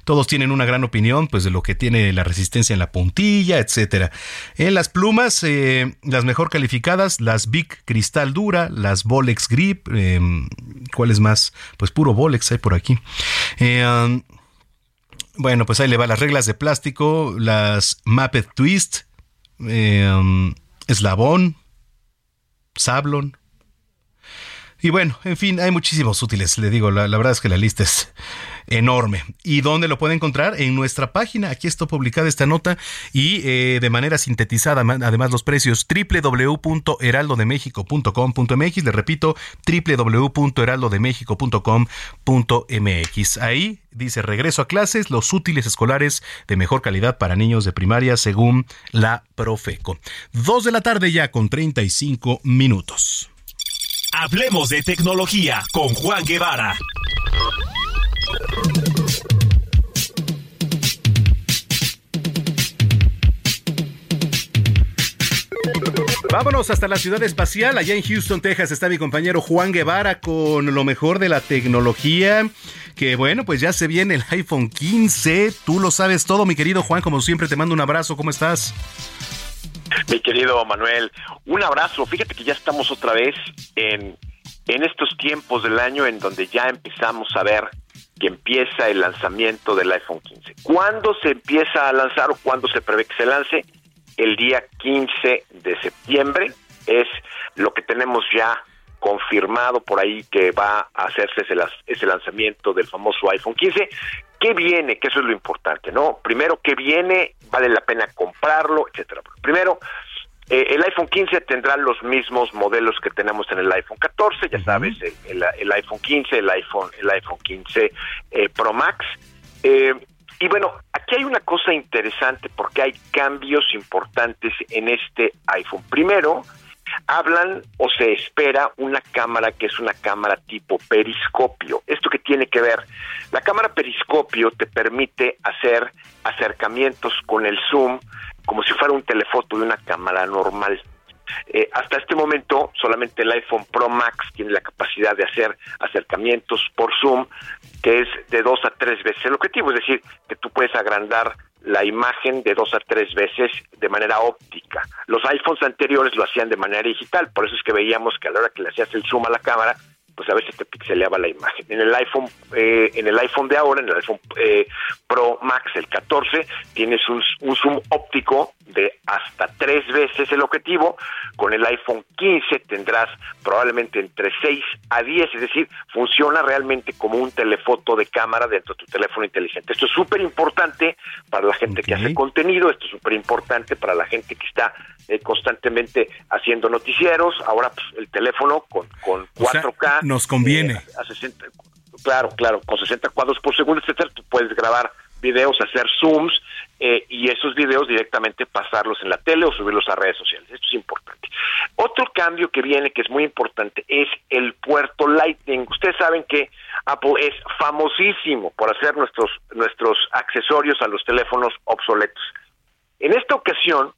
Todos tienen una gran opinión, pues, de lo que tiene la resistencia en la puntilla, etcétera. En las plumas, eh, las mejor calificadas, las Big Cristal Dura, las Bolex Grip, eh, ¿cuáles más? Pues puro Bolex hay por aquí. Eh, um, bueno, pues ahí le va las reglas de plástico, las Mapped Twist, um, Eslabón, Sablon, y bueno, en fin, hay muchísimos útiles, le digo, la, verdad es que la lista es, enorme. ¿Y dónde lo puede encontrar? En nuestra página. Aquí está publicada esta nota y eh, de manera sintetizada, además los precios www.heraldodemexico.com.mx. Le repito, www.heraldodemexico.com.mx. Ahí dice regreso a clases, los útiles escolares de mejor calidad para niños de primaria según la Profeco. Dos de la tarde ya con 35 minutos. Hablemos de tecnología con Juan Guevara. Vámonos hasta la ciudad espacial. Allá en Houston, Texas, está mi compañero Juan Guevara con lo mejor de la tecnología. Que bueno, pues ya se viene el iPhone 15. Tú lo sabes todo, mi querido Juan. Como siempre, te mando un abrazo. ¿Cómo estás? Mi querido Manuel, un abrazo. Fíjate que ya estamos otra vez en, en estos tiempos del año en donde ya empezamos a ver que empieza el lanzamiento del iPhone 15. ¿Cuándo se empieza a lanzar o cuándo se prevé que se lance? El día 15 de septiembre es lo que tenemos ya confirmado por ahí que va a hacerse ese, ese lanzamiento del famoso iPhone 15. ¿Qué viene? Que eso es lo importante, ¿no? Primero, ¿qué viene? ¿Vale la pena comprarlo? Etcétera. Primero, eh, el iPhone 15 tendrá los mismos modelos que tenemos en el iPhone 14, ya sabes, el, el, iPhone 15, el iPhone, el iPhone 15 eh, Pro Max. Eh, y bueno, aquí hay una cosa interesante porque hay cambios importantes en este iPhone. Primero, hablan o se espera una cámara que es una cámara tipo periscopio. ¿Esto que tiene que ver? La cámara periscopio te permite hacer acercamientos con el zoom como si fuera un telefoto de una cámara normal. Eh, hasta este momento solamente el iPhone Pro Max tiene la capacidad de hacer acercamientos por zoom que es de dos a tres veces el objetivo, es decir, que tú puedes agrandar la imagen de dos a tres veces de manera óptica. Los iPhones anteriores lo hacían de manera digital, por eso es que veíamos que a la hora que le hacías el zoom a la cámara, pues a veces te pixeleaba la imagen. En el iPhone, eh, en el iPhone de ahora, en el iPhone eh, Pro Max, el 14, tienes un, zoom óptico de hasta tres veces el objetivo. Con el iPhone 15 tendrás probablemente entre 6 a 10, es decir, funciona realmente como un telefoto de cámara dentro de tu teléfono inteligente. Esto es súper importante para la gente que hace contenido, esto es súper importante para la gente que está eh, constantemente haciendo noticieros. Ahora pues, el teléfono con, con 4K. nos conviene. Eh, a 60, claro, claro, con 60 cuadros por segundo, etcétera, tú puedes grabar videos, hacer zooms eh, y esos videos directamente pasarlos en la tele o subirlos a redes sociales. Esto es importante. Otro cambio que viene que es muy importante es el puerto Lightning. Ustedes saben que Apple es famosísimo por hacer nuestros nuestros accesorios a los teléfonos obsoletos. En esta ocasión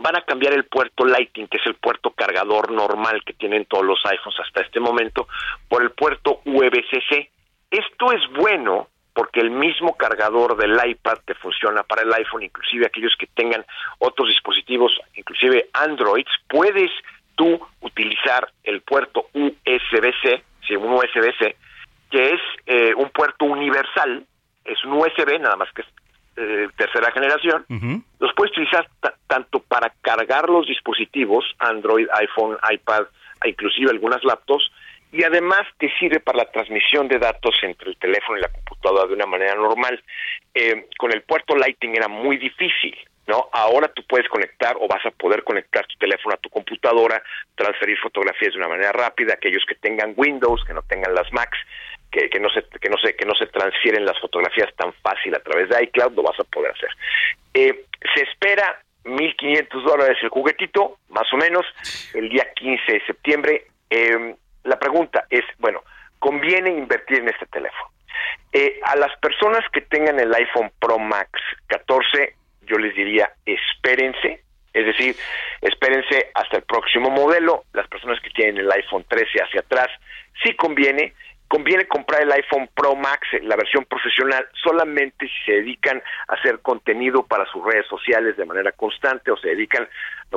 van a cambiar el puerto Lightning, que es el puerto cargador normal que tienen todos los iPhones hasta este momento, por el puerto USB-C. Esto es bueno porque el mismo cargador del iPad te funciona para el iPhone, inclusive aquellos que tengan otros dispositivos, inclusive Androids, puedes tú utilizar el puerto USB-C, sí, un USB-C, que es eh, un puerto universal, es un USB, nada más que es eh, tercera generación, los puedes utilizar tanto para cargar los dispositivos, Android, iPhone, iPad, inclusive algunas laptops, y además te sirve para la transmisión de datos entre el teléfono y la computadora de una manera normal. Eh, con el puerto Lightning era muy difícil, ¿no? Ahora tú puedes conectar o vas a poder conectar tu teléfono a tu computadora, transferir fotografías de una manera rápida, aquellos que tengan Windows, que no tengan las Macs, que, que, no se que no se que no se transfieren las fotografías tan fácil a través de iCloud lo vas a poder hacer eh, se espera 1.500 dólares el juguetito más o menos el día 15 de septiembre eh, la pregunta es bueno conviene invertir en este teléfono eh, a las personas que tengan el iPhone Pro Max 14 yo les diría espérense es decir, espérense hasta el próximo modelo. Las personas que tienen el iPhone 13 hacia atrás, sí conviene, conviene comprar el iPhone Pro Max, la versión profesional, solamente si se dedican a hacer contenido para sus redes sociales de manera constante o se dedican,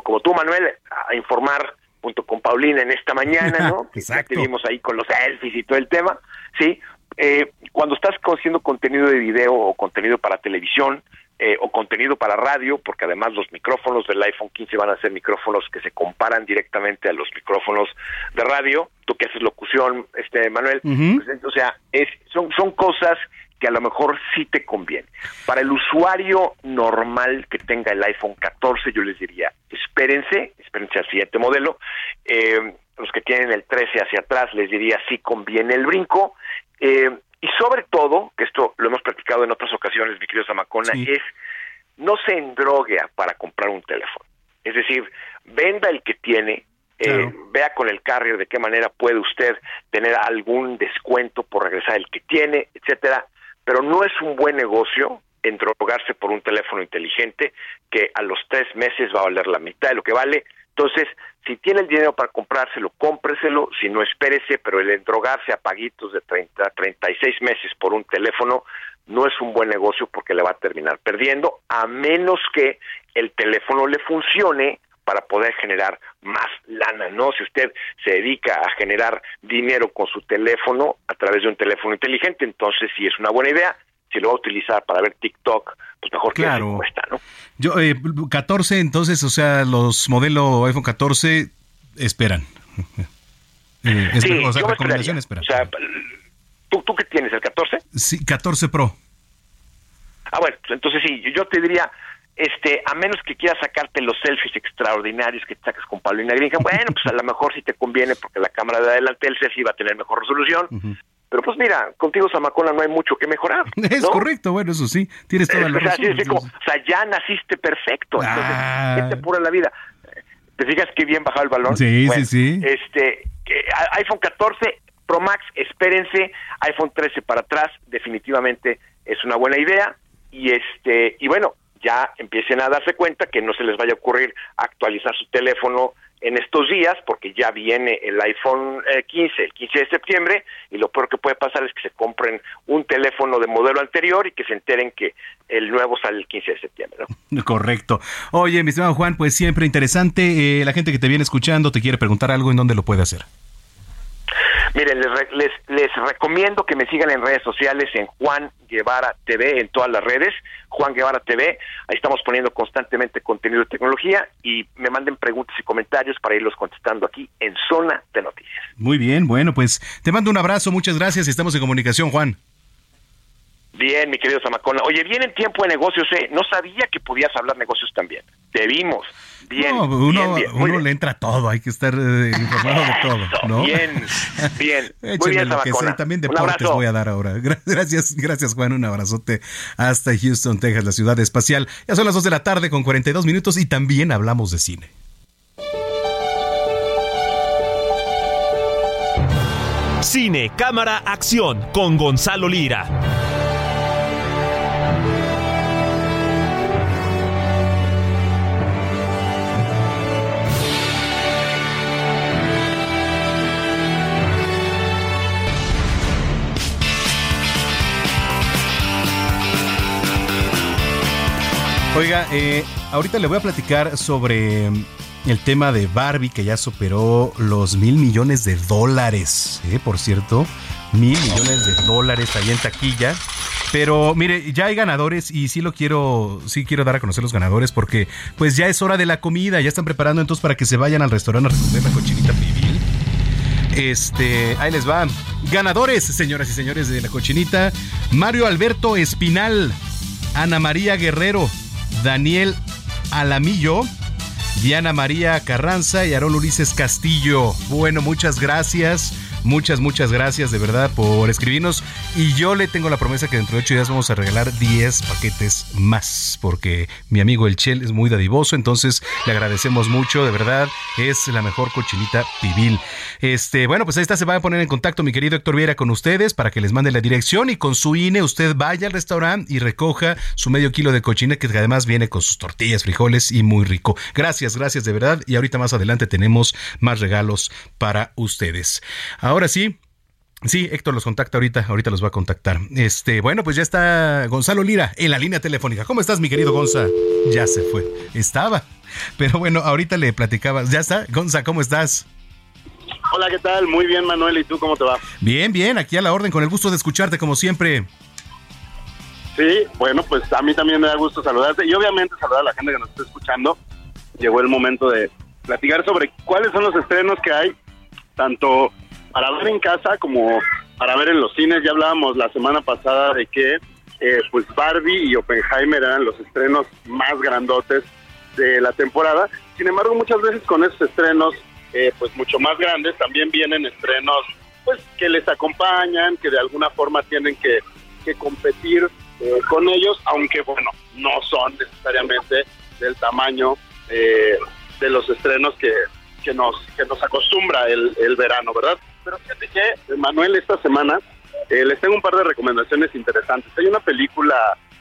como tú, Manuel, a informar junto con Paulina en esta mañana, ¿no? que ya vimos ahí con los selfies y todo el tema, ¿sí? Eh, cuando estás haciendo contenido de video o contenido para televisión, eh, o contenido para radio, porque además los micrófonos del iPhone 15 van a ser micrófonos que se comparan directamente a los micrófonos de radio. Tú que haces locución, este Manuel, pues, o sea, es, son, son cosas que a lo mejor sí te conviene. Para el usuario normal que tenga el iPhone 14, yo les diría, espérense, espérense al siguiente modelo. Eh, los que tienen el 13 hacia atrás, les diría, sí conviene el brinco. Eh, y sobre todo, que esto lo hemos platicado en otras ocasiones, mi querido Zamacona, es no se endrogue para comprar un teléfono. Es decir, venda el que tiene, eh, vea con el carrier de qué manera puede usted tener algún descuento por regresar el que tiene, etcétera, pero no es un buen negocio endrogarse por un teléfono inteligente que a los tres meses va a valer la mitad de lo que vale. Entonces, si tiene el dinero para comprárselo, cómpreselo, si no espérese, pero el endrogarse a paguitos de 30, 36 meses por un teléfono no es un buen negocio porque le va a terminar perdiendo, a menos que el teléfono le funcione para poder generar más lana, ¿no? Si usted se dedica a generar dinero con su teléfono a través de un teléfono inteligente, entonces sí es una buena idea. Si lo va a utilizar para ver TikTok, pues mejor que Claro. cuesta, ¿no? Yo, eh, 14, entonces, o sea, los modelos iPhone 14 esperan. Eh, Sí, o sea, yo me recomendación. O sea, ¿tú, ¿tú qué tienes, el 14? Sí, 14 Pro. Ah, bueno, pues entonces sí, yo te diría, este, a menos que quieras sacarte los selfies extraordinarios que te sacas con Paulina Greenham, bueno, pues a lo mejor sí te conviene porque la cámara de adelante del selfie va a tener mejor resolución. Pero pues mira, contigo Zamacona no hay mucho que mejorar. Es correcto, bueno, eso sí, tienes toda la o sea, razón. así es como, entonces. o sea, ya naciste perfecto. Entonces, Ah. ¿qué te apura la vida? ¿Te fijas qué bien bajado el balón? Sí, Bueno, sí, sí. Este, iPhone 14 Pro Max, espérense. iPhone 13 para atrás, definitivamente es una buena idea. Y este, y bueno, ya empiecen a darse cuenta que no se les vaya a ocurrir actualizar su teléfono en estos días, porque ya viene el iPhone eh, 15, el 15 de septiembre, y lo peor que puede pasar es que se compren un teléfono de modelo anterior y que se enteren que el nuevo sale el 15 de septiembre. Correcto. Oye, mi estimado Juan, pues siempre interesante. Eh, la gente que te viene escuchando te quiere preguntar algo, ¿en dónde lo puede hacer? Miren, les, les, les recomiendo que me sigan en redes sociales en Juan Guevara TV, en todas las redes, Juan Guevara TV, ahí estamos poniendo constantemente contenido de tecnología y me manden preguntas y comentarios para irlos contestando aquí en Zona de Noticias. Muy bien, bueno, pues te mando un abrazo, muchas gracias y estamos en comunicación, Juan. Bien, mi querido Zamacona. Oye, viene en tiempo de negocios, ¿eh? No sabía que podías hablar negocios también. Te vimos. Bien, No, uno, bien, bien. Uno bien. le entra a todo, hay que estar eh, informado de todo, ¿no? Bien, bien. Muy bien, lo que sea, y también deportes voy a dar ahora. Gra- Gracias, gracias Juan, un abrazote hasta Houston, Texas, la ciudad espacial. Ya son las 2 de la tarde con 42 minutos y también hablamos de cine. Cine, cámara, acción con Gonzalo Lira. Oiga, eh, ahorita le voy a platicar sobre mm, el tema de Barbie que ya superó los mil millones de dólares, eh, por cierto, mil millones de dólares ahí en taquilla. Pero mire, ya hay ganadores y sí lo quiero, sí quiero dar a conocer los ganadores porque pues ya es hora de la comida, ya están preparando entonces para que se vayan al restaurante a recoger la cochinita pibil. Este, ahí les va. Ganadores, señoras y señores de la cochinita. Mario Alberto Espinal, Ana María Guerrero, Daniel Alamillo, Diana María Carranza y Aarón Ulises Castillo. Bueno, muchas gracias. Muchas, muchas gracias de verdad por escribirnos. Y yo le tengo la promesa que dentro de ocho días vamos a regalar 10 paquetes más. Porque mi amigo El Chel es muy dadivoso. Entonces le agradecemos mucho. De verdad, es la mejor cochinita pibil. Este, bueno, pues ahí está. Se va a poner en contacto mi querido Héctor Viera con ustedes para que les mande la dirección. Y con su INE, usted vaya al restaurante y recoja su medio kilo de cochina, que además viene con sus tortillas, frijoles y muy rico. Gracias, gracias de verdad. Y ahorita más adelante tenemos más regalos para ustedes. Ahora sí. Sí, Héctor los contacta ahorita, ahorita los va a contactar. Este, bueno, pues ya está Gonzalo Lira en la línea telefónica. ¿Cómo estás, mi querido Gonza? Ya se fue. Estaba. Pero bueno, ahorita le platicaba. ¿Ya está? Gonza, ¿cómo estás? Hola, ¿qué tal? Muy bien, Manuel. ¿Y tú cómo te va? Bien, bien, aquí a la orden, con el gusto de escucharte como siempre. Sí, bueno, pues a mí también me da gusto saludarte y obviamente saludar a la gente que nos está escuchando. Llegó el momento de platicar sobre cuáles son los estrenos que hay, tanto para ver en casa como para ver en los cines. Ya hablábamos la semana pasada de que eh, pues Barbie y Oppenheimer eran los estrenos más grandotes de la temporada. Sin embargo, muchas veces con esos estrenos eh, pues mucho más grandes también vienen estrenos pues que les acompañan, que de alguna forma tienen que, que competir eh, con ellos, aunque bueno, no son necesariamente del tamaño eh, de los estrenos que, que, nos, que nos acostumbra el, el verano, ¿verdad? Pero fíjate que, Manuel, esta semana eh, les tengo un par de recomendaciones interesantes. Hay una película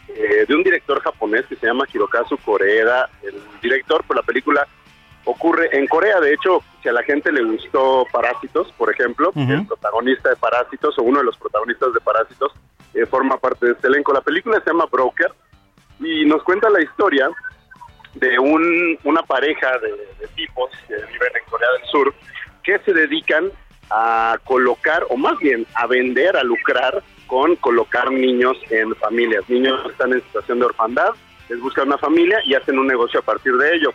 eh, de un director japonés que se llama Hirokazu Koreeda, el director, por la película ocurre en Corea. De hecho, si a la gente le gustó Parásitos, por ejemplo, el protagonista de Parásitos o uno de los protagonistas de Parásitos eh, forma parte de este elenco. La película se llama Broker y nos cuenta la historia de un, una pareja de, de tipos que viven en Corea del Sur que se dedican a colocar, o más bien a vender, a lucrar con colocar niños en familias. Niños están en situación de orfandad, les buscan una familia y hacen un negocio a partir de ello.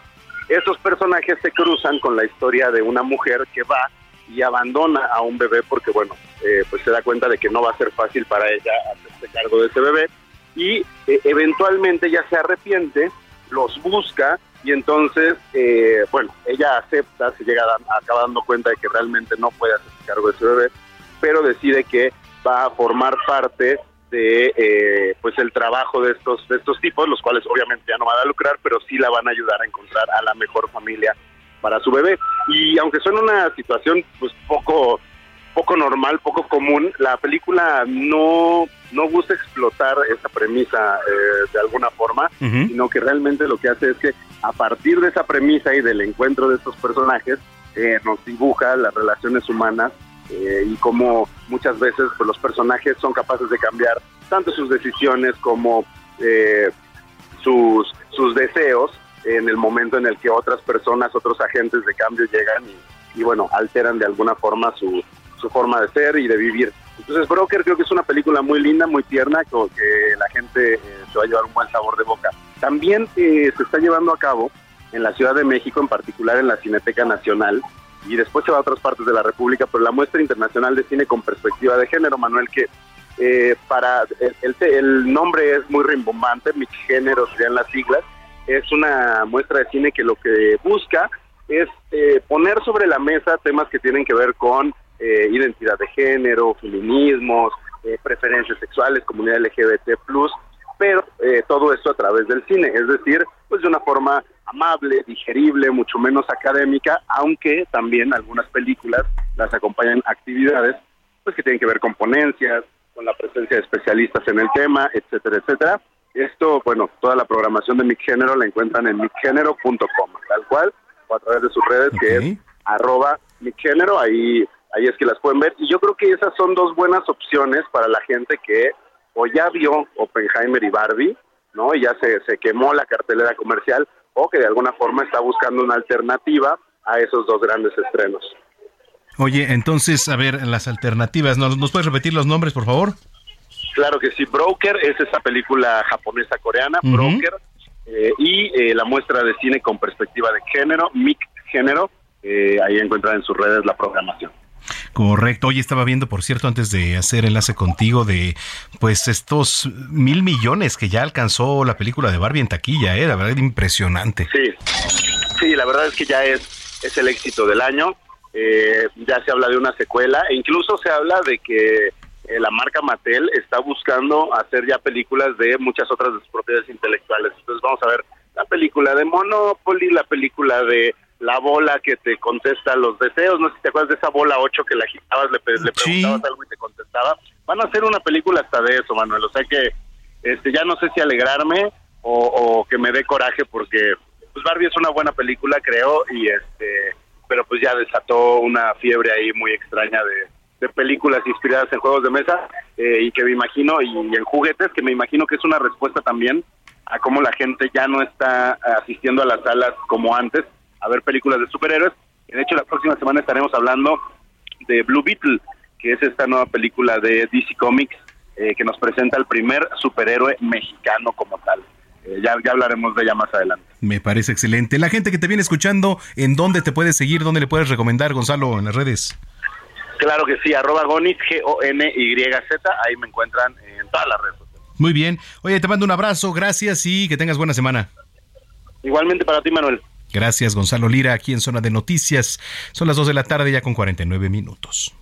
Esos personajes se cruzan con la historia de una mujer que va y abandona a un bebé porque, bueno, eh, pues se da cuenta de que no va a ser fácil para ella hacerse cargo de ese bebé y eh, eventualmente ya se arrepiente, los busca y entonces, eh, bueno, ella acepta, se llega a, acaba dando cuenta de que realmente no puede hacerse cargo de ese bebé, pero decide que va a formar parte de eh, pues el trabajo de estos de estos tipos, los cuales obviamente ya no van a lucrar, pero sí la van a ayudar a encontrar a la mejor familia para su bebé. Y aunque suena una situación pues poco poco normal, poco común, la película no no gusta explotar esa premisa eh, de alguna forma, sino que realmente lo que hace es que a partir de esa premisa y del encuentro de estos personajes eh, nos dibuja las relaciones humanas eh, y cómo muchas veces pues, los personajes son capaces de cambiar tanto sus decisiones como eh, sus, sus deseos en el momento en el que otras personas, otros agentes de cambio llegan y, bueno, alteran de alguna forma su, su forma de ser y de vivir. Entonces Broker creo que es una película muy linda, muy tierna, que la gente se va a llevar un buen sabor de boca. También eh, se está llevando a cabo en la Ciudad de México, en particular en la Cineteca Nacional, y después se va a otras partes de la República, pero la muestra internacional de cine con perspectiva de género, Manuel, que eh, para el, el- el nombre es muy rimbombante, mi género serían las siglas, es una muestra de cine que lo que busca es eh, poner sobre la mesa temas que tienen que ver con eh, identidad de género, feminismos, eh, preferencias sexuales, comunidad LGBT+, pero eh, todo esto a través del cine, es decir, pues de una forma amable, digerible, mucho menos académica, aunque también algunas películas las acompañan actividades pues que tienen que ver con ponencias, con la presencia de especialistas en el tema, etcétera, etcétera. Esto, bueno, toda la programación de Mi Género la encuentran en migénero.com, tal cual, o a través de sus redes, que es arroba Mi Género, ahí, ahí es que las pueden ver. Y yo creo que esas son dos buenas opciones para la gente que o ya vio Oppenheimer y Barbie, ¿no? Y ya se, se quemó la cartelera comercial, o que de alguna forma está buscando una alternativa a esos dos grandes estrenos. Oye, entonces, a ver, las alternativas, ¿nos, ¿nos puedes repetir los nombres, por favor? Claro que sí, Broker es esa película japonesa coreana. Broker, eh, y eh, la muestra de cine con perspectiva de género, MIC Género, eh, ahí encuentran en sus redes la programación. Correcto. Oye, estaba viendo, por cierto, antes de hacer enlace contigo, de pues estos mil millones que ya alcanzó la película de Barbie en taquilla, ¿eh? La verdad, impresionante. Sí, sí, la verdad es que ya es, es el éxito del año. Eh, ya se habla de una secuela e incluso se habla de que eh, la marca Mattel está buscando hacer ya películas de muchas otras de sus propiedades intelectuales. Entonces vamos a ver la película de Monopoly, la película de la bola que te contesta los deseos. No sé si te acuerdas de esa bola 8 que la agitabas, le, preguntabas algo y te contestaba. Van a hacer una película hasta de eso, Manuel. O sea que este ya no sé si alegrarme o, o que me dé coraje porque pues Barbie es una buena película, creo, y este pero pues ya desató una fiebre ahí muy extraña de, de películas inspiradas en juegos de mesa eh, y que me imagino, y en juguetes, que me imagino que es una respuesta también a cómo la gente ya no está asistiendo a las salas como antes a ver películas de superhéroes. De hecho, la próxima semana estaremos hablando de Blue Beetle, que es esta nueva película de DC Comics eh, que nos presenta el primer superhéroe mexicano como tal. Eh, ya, ya hablaremos de ella más adelante. Me parece excelente. La gente que te viene escuchando, ¿en dónde te puedes seguir? ¿Dónde le puedes recomendar, Gonzalo, en las redes? Claro que sí, arroba Gonis, G-O-N-Y-Z, ahí me encuentran en todas las redes. Muy bien. Oye, te mando un abrazo, gracias y que tengas buena semana. Igualmente para ti, Manuel. Gracias, Gonzalo Lira, aquí en Zona de Noticias. Son las 2 de la tarde ya con 49 minutos.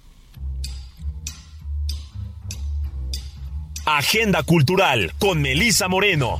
Agenda Cultural con Melisa Moreno.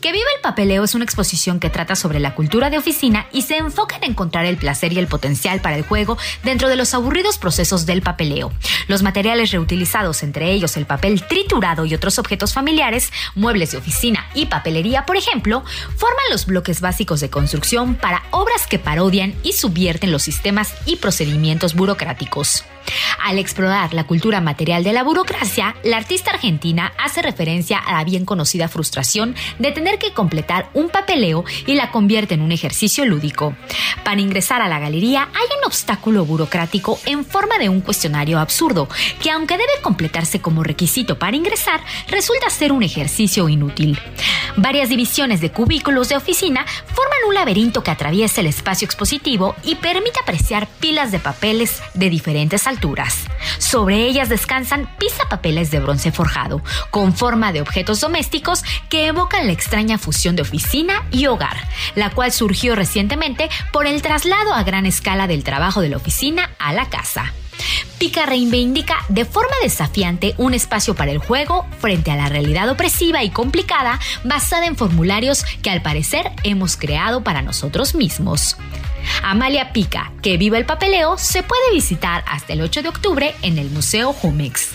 Que viva el papeleo es una exposición que trata sobre la cultura de oficina y se enfoca en encontrar el placer y el potencial para el juego dentro de los aburridos procesos del papeleo. Los materiales reutilizados, entre ellos el papel triturado y otros objetos familiares, muebles de oficina y papelería, por ejemplo, forman los bloques básicos de construcción para obras que parodian y subvierten los sistemas y procedimientos burocráticos. Al explorar la cultura material de la burocracia, la artista argentina hace referencia a la bien conocida frustración de tener que completar un papeleo y la convierte en un ejercicio lúdico. Para ingresar a la galería hay un obstáculo burocrático en forma de un cuestionario absurdo, que aunque debe completarse como requisito para ingresar, resulta ser un ejercicio inútil. Varias divisiones de cubículos de oficina forman un laberinto que atraviesa el espacio expositivo y permite apreciar pilas de papeles de diferentes alturas sobre ellas descansan pisapapeles de bronce forjado, con forma de objetos domésticos que evocan la extraña fusión de oficina y hogar, la cual surgió recientemente por el traslado a gran escala del trabajo de la oficina a la casa. Pica reivindica de forma desafiante un espacio para el juego frente a la realidad opresiva y complicada basada en formularios que al parecer hemos creado para nosotros mismos. Amalia Pica, que vive el papeleo, se puede visitar hasta el 8 de octubre en el Museo Jumex.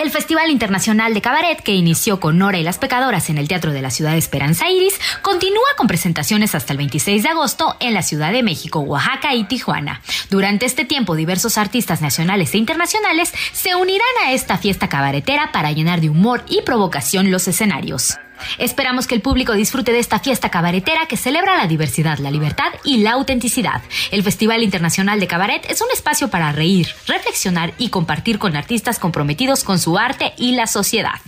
El Festival Internacional de Cabaret, que inició con Nora y las Pecadoras en el Teatro de la Ciudad de Esperanza Iris, continúa con presentaciones hasta el 26 de agosto en la Ciudad de México, Oaxaca y Tijuana. Durante este tiempo, diversos artistas nacionales e internacionales se unirán a esta fiesta cabaretera para llenar de humor y provocación los escenarios. Esperamos que el público disfrute de esta fiesta cabaretera que celebra la diversidad, la libertad y la autenticidad. El Festival Internacional de Cabaret es un espacio para reír, reflexionar y compartir con artistas comprometidos con su arte y la sociedad.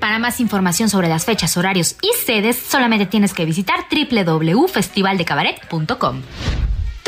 Para más información sobre las fechas, horarios y sedes, solamente tienes que visitar www.festivaldecabaret.com.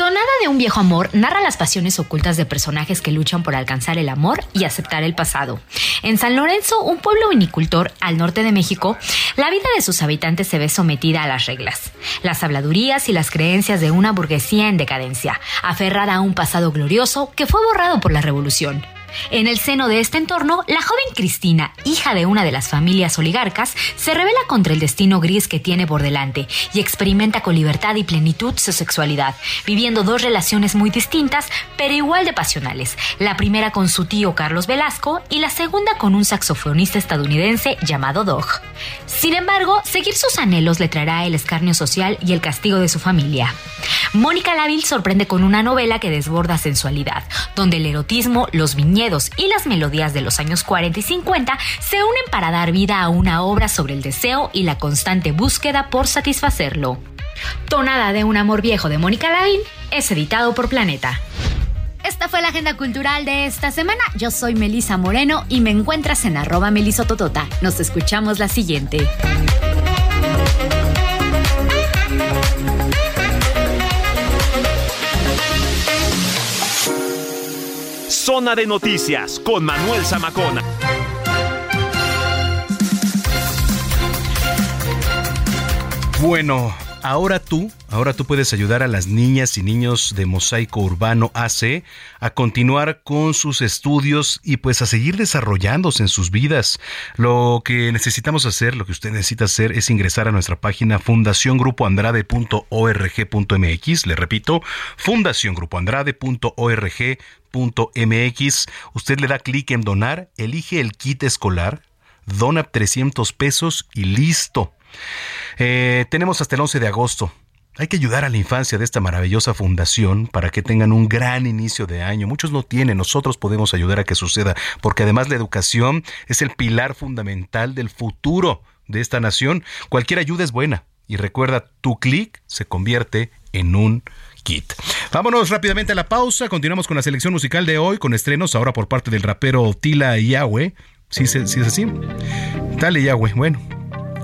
Tonada de un viejo amor narra las pasiones ocultas de personajes que luchan por alcanzar el amor y aceptar el pasado. En San Lorenzo, un pueblo vinicultor al norte de México, la vida de sus habitantes se ve sometida a las reglas, las habladurías y las creencias de una burguesía en decadencia, aferrada a un pasado glorioso que fue borrado por la revolución. En el seno de este entorno, la joven Cristina, hija de una de las familias oligarcas, se revela contra el destino gris que tiene por delante y experimenta con libertad y plenitud su sexualidad, viviendo dos relaciones muy distintas, pero igual de pasionales. La primera con su tío Carlos Velasco y la segunda con un saxofonista estadounidense llamado Dog. Sin embargo, seguir sus anhelos le traerá el escarnio social y el castigo de su familia. Mónica Laville sorprende con una novela que desborda sensualidad, donde el erotismo, los viñedos y las melodías de los años 40 y 50 se unen para dar vida a una obra sobre el deseo y la constante búsqueda por satisfacerlo. Tonada de un amor viejo de Mónica Laville es editado por Planeta. Esta fue la agenda cultural de esta semana. Yo soy Melisa Moreno y me encuentras en arroba melisototota. Nos escuchamos la siguiente. Zona de Noticias con Manuel Zamacona. Bueno, ahora tú, ahora tú puedes ayudar a las niñas y niños de Mosaico Urbano AC a continuar con sus estudios y pues a seguir desarrollándose en sus vidas. Lo que necesitamos hacer, lo que usted necesita hacer es ingresar a nuestra página fundaciongrupoandrade.org.mx, le repito, fundaciongrupoandrade.org.mx. Usted le da clic en donar, elige el kit escolar, dona 300 pesos y listo. Eh, tenemos hasta el 11 de agosto. Hay que ayudar a la infancia de esta maravillosa fundación para que tengan un gran inicio de año. Muchos no tienen, nosotros podemos ayudar a que suceda, porque además la educación es el pilar fundamental del futuro de esta nación. Cualquier ayuda es buena. Y recuerda, tu clic se convierte en un kit. Vámonos rápidamente a la pausa. Continuamos con la selección musical de hoy, con estrenos ahora por parte del rapero Tila Yahweh. Sí, sí, sí es así. Dale Yahweh. Bueno,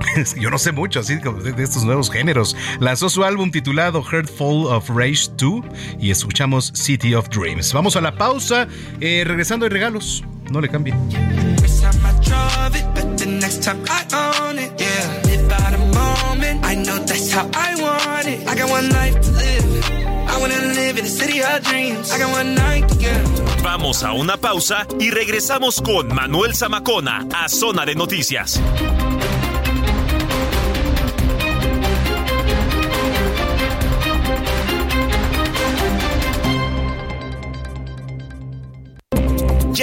yo no sé mucho así de, de estos nuevos géneros. Lanzó su álbum titulado Heartful of Rage 2 y escuchamos City of Dreams. Vamos a la pausa. Eh, regresando hay regalos. No le cambie. Vamos a una pausa y regresamos con Manuel Zamacona a Zona de Noticias.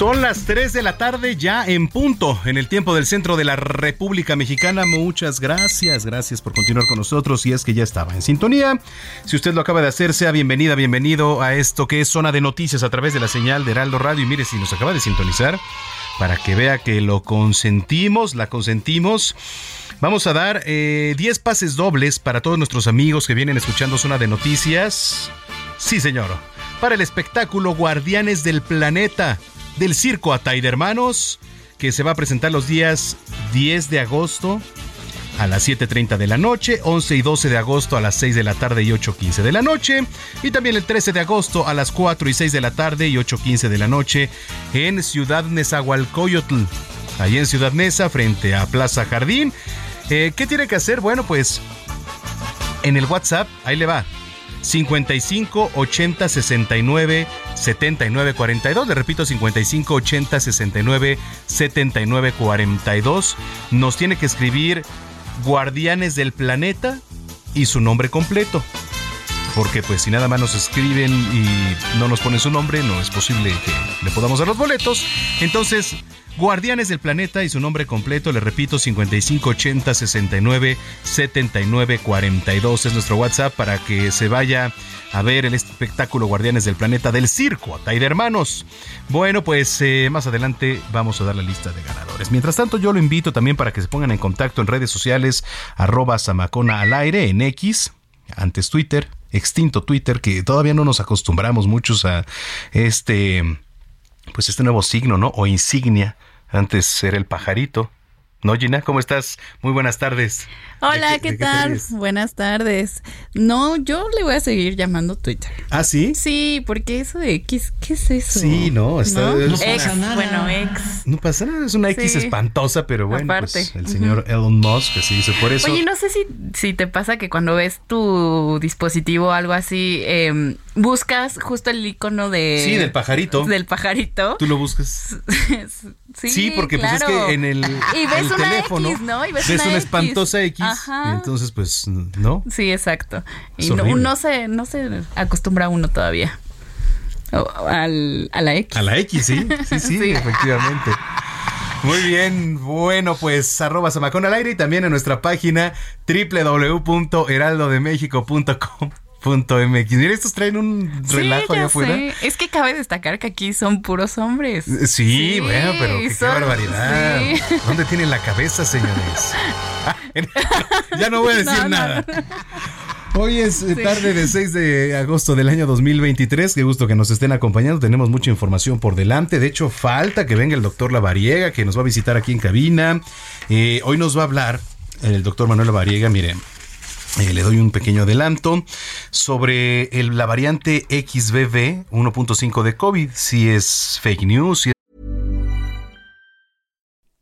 Son las 3 de la tarde ya en punto en el tiempo del centro de la República Mexicana. Muchas gracias, gracias por continuar con nosotros y es que ya estaba en sintonía. Si usted lo acaba de hacer, sea bienvenida, bienvenido a esto que es zona de noticias a través de la señal de Heraldo Radio. Y mire, si nos acaba de sintonizar, para que vea que lo consentimos, la consentimos. Vamos a dar 10 eh, pases dobles para todos nuestros amigos que vienen escuchando Zona de Noticias. Sí, señor. Para el espectáculo Guardianes del Planeta del Circo Ataide Hermanos, que se va a presentar los días 10 de agosto a las 7.30 de la noche, 11 y 12 de agosto a las 6 de la tarde y 8.15 de la noche, y también el 13 de agosto a las 4 y 6 de la tarde y 8.15 de la noche en Ciudad Nezahualcóyotl, ahí en Ciudad Neza, frente a Plaza Jardín. Eh, ¿Qué tiene que hacer? Bueno, pues en el WhatsApp, ahí le va, 55 80 69 79 42. Le repito, 55 80 69 79 42. Nos tiene que escribir Guardianes del Planeta y su nombre completo. Porque pues si nada más nos escriben y no nos ponen su nombre, no es posible que le podamos dar los boletos. Entonces, Guardianes del Planeta y su nombre completo, le repito, 5580 69 79 42 es nuestro WhatsApp para que se vaya a ver el espectáculo Guardianes del Planeta del Circo Ataide Hermanos. Bueno, pues eh, más adelante vamos a dar la lista de ganadores. Mientras tanto, yo lo invito también para que se pongan en contacto en redes sociales, arroba Samacona al aire en X, antes Twitter, extinto Twitter, que todavía no nos acostumbramos muchos a este, pues este nuevo signo, ¿no? O insignia. Antes era el pajarito. ¿No, Gina? ¿Cómo estás? Muy buenas tardes. Hola, ¿qué, tal? Buenas tardes. No, yo le voy a seguir llamando Twitter. ¿Ah, sí? Sí, porque eso de X, ¿qué es eso? Sí, no, está. ¿No? Ex, bueno, ex. No pasa nada, es una X espantosa, pero bueno, pues el señor Elon Musk se hizo por eso. Oye, no sé si, si te pasa que cuando ves tu dispositivo o algo así, eh, buscas justo el icono de. Sí, del pajarito. Del pajarito. Tú lo buscas. sí, sí, porque claro. pues es que en el, y ves el una teléfono X, ¿no? Y ves, ves una, una, X. espantosa X. Ajá. Y entonces, pues, ¿no? Sí, exacto. Y no, se, no se acostumbra uno todavía. O- Al, a la X. A la X, sí. Sí, sí, Sí. efectivamente. Muy bien, bueno, pues arroba Samacón al aire y también en nuestra página www.heraldodemexico.com.mx. Mira, estos traen un Sí, relajo ya allá afuera. sé. Es que cabe destacar que aquí son puros hombres. Sí, bueno, pero qué, barbaridad. sí. ¿Dónde tienen la cabeza, señores? ya no voy a decir No, no, nada. Hoy es eh, Sí. tarde de 6 de agosto del año 2023. Qué gusto que nos estén acompañando. Tenemos mucha información por delante. De hecho, falta que venga el doctor Lavariega, que nos va a visitar aquí en cabina. Eh, hoy nos va a hablar el doctor Manuel Lavariega. Miren, eh, le doy un pequeño adelanto sobre la variante XBB 1.5 de COVID. Si es fake news, si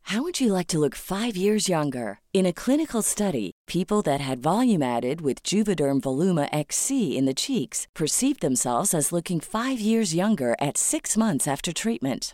How would you like to look five years younger? In a clinical study, people that had volume added with Juvederm Voluma XC in the cheeks perceived themselves as looking five years younger at six months after treatment.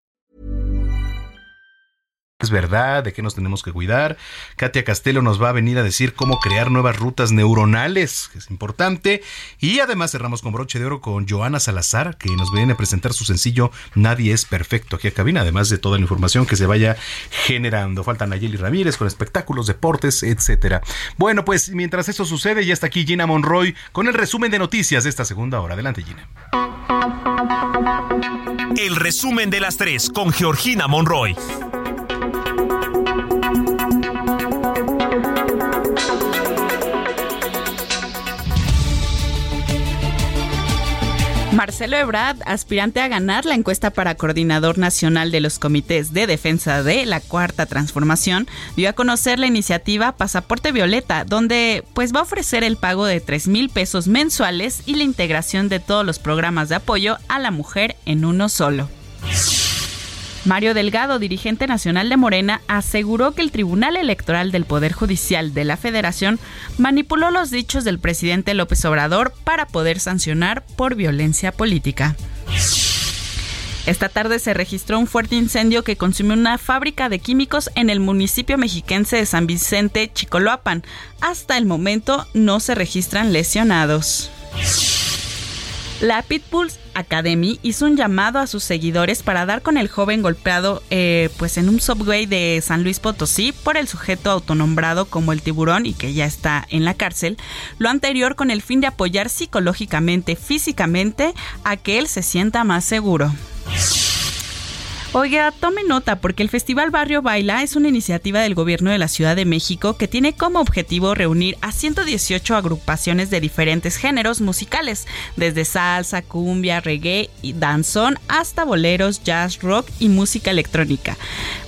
Es verdad, de qué nos tenemos que cuidar. Katia Castelo nos va a venir a decir cómo crear nuevas rutas neuronales, que es importante. Y además cerramos con broche de oro con Joana Salazar, que nos viene a presentar su sencillo Nadie es perfecto aquí a cabina, además de toda la información que se vaya generando. Faltan Nayeli Ramírez con espectáculos, deportes, etcétera. Bueno, pues mientras eso sucede, ya está aquí Gina Monroy con el resumen de noticias de esta segunda hora. Adelante, Gina. El resumen de las tres con Georgina Monroy. Marcelo Ebrard, aspirante a ganar la encuesta para coordinador nacional de los comités de defensa de la Cuarta Transformación, dio a conocer la iniciativa Pasaporte Violeta, donde pues va a ofrecer el pago de 3 mil pesos mensuales y la integración de todos los programas de apoyo a la mujer en uno solo. Mario Delgado, dirigente nacional de Morena, aseguró que el Tribunal Electoral del Poder Judicial de la Federación manipuló los dichos del presidente López Obrador para poder sancionar por violencia política. Esta tarde se registró un fuerte incendio que consumió una fábrica de químicos en el municipio mexiquense de San Vicente, Chicoloapan. Hasta el momento no se registran lesionados. La Pitbulls Academy hizo un llamado a sus seguidores para dar con el joven golpeado eh, pues en un subway de San Luis Potosí por el sujeto autonombrado como el tiburón y que ya está en la cárcel, lo anterior con el fin de apoyar psicológicamente, físicamente a que él se sienta más seguro. Oiga, tome nota porque el Festival Barrio Baila es una iniciativa del gobierno de la Ciudad de México que tiene como objetivo reunir a 118 agrupaciones de diferentes géneros musicales, desde salsa, cumbia, reggae y danzón hasta boleros, jazz, rock y música electrónica.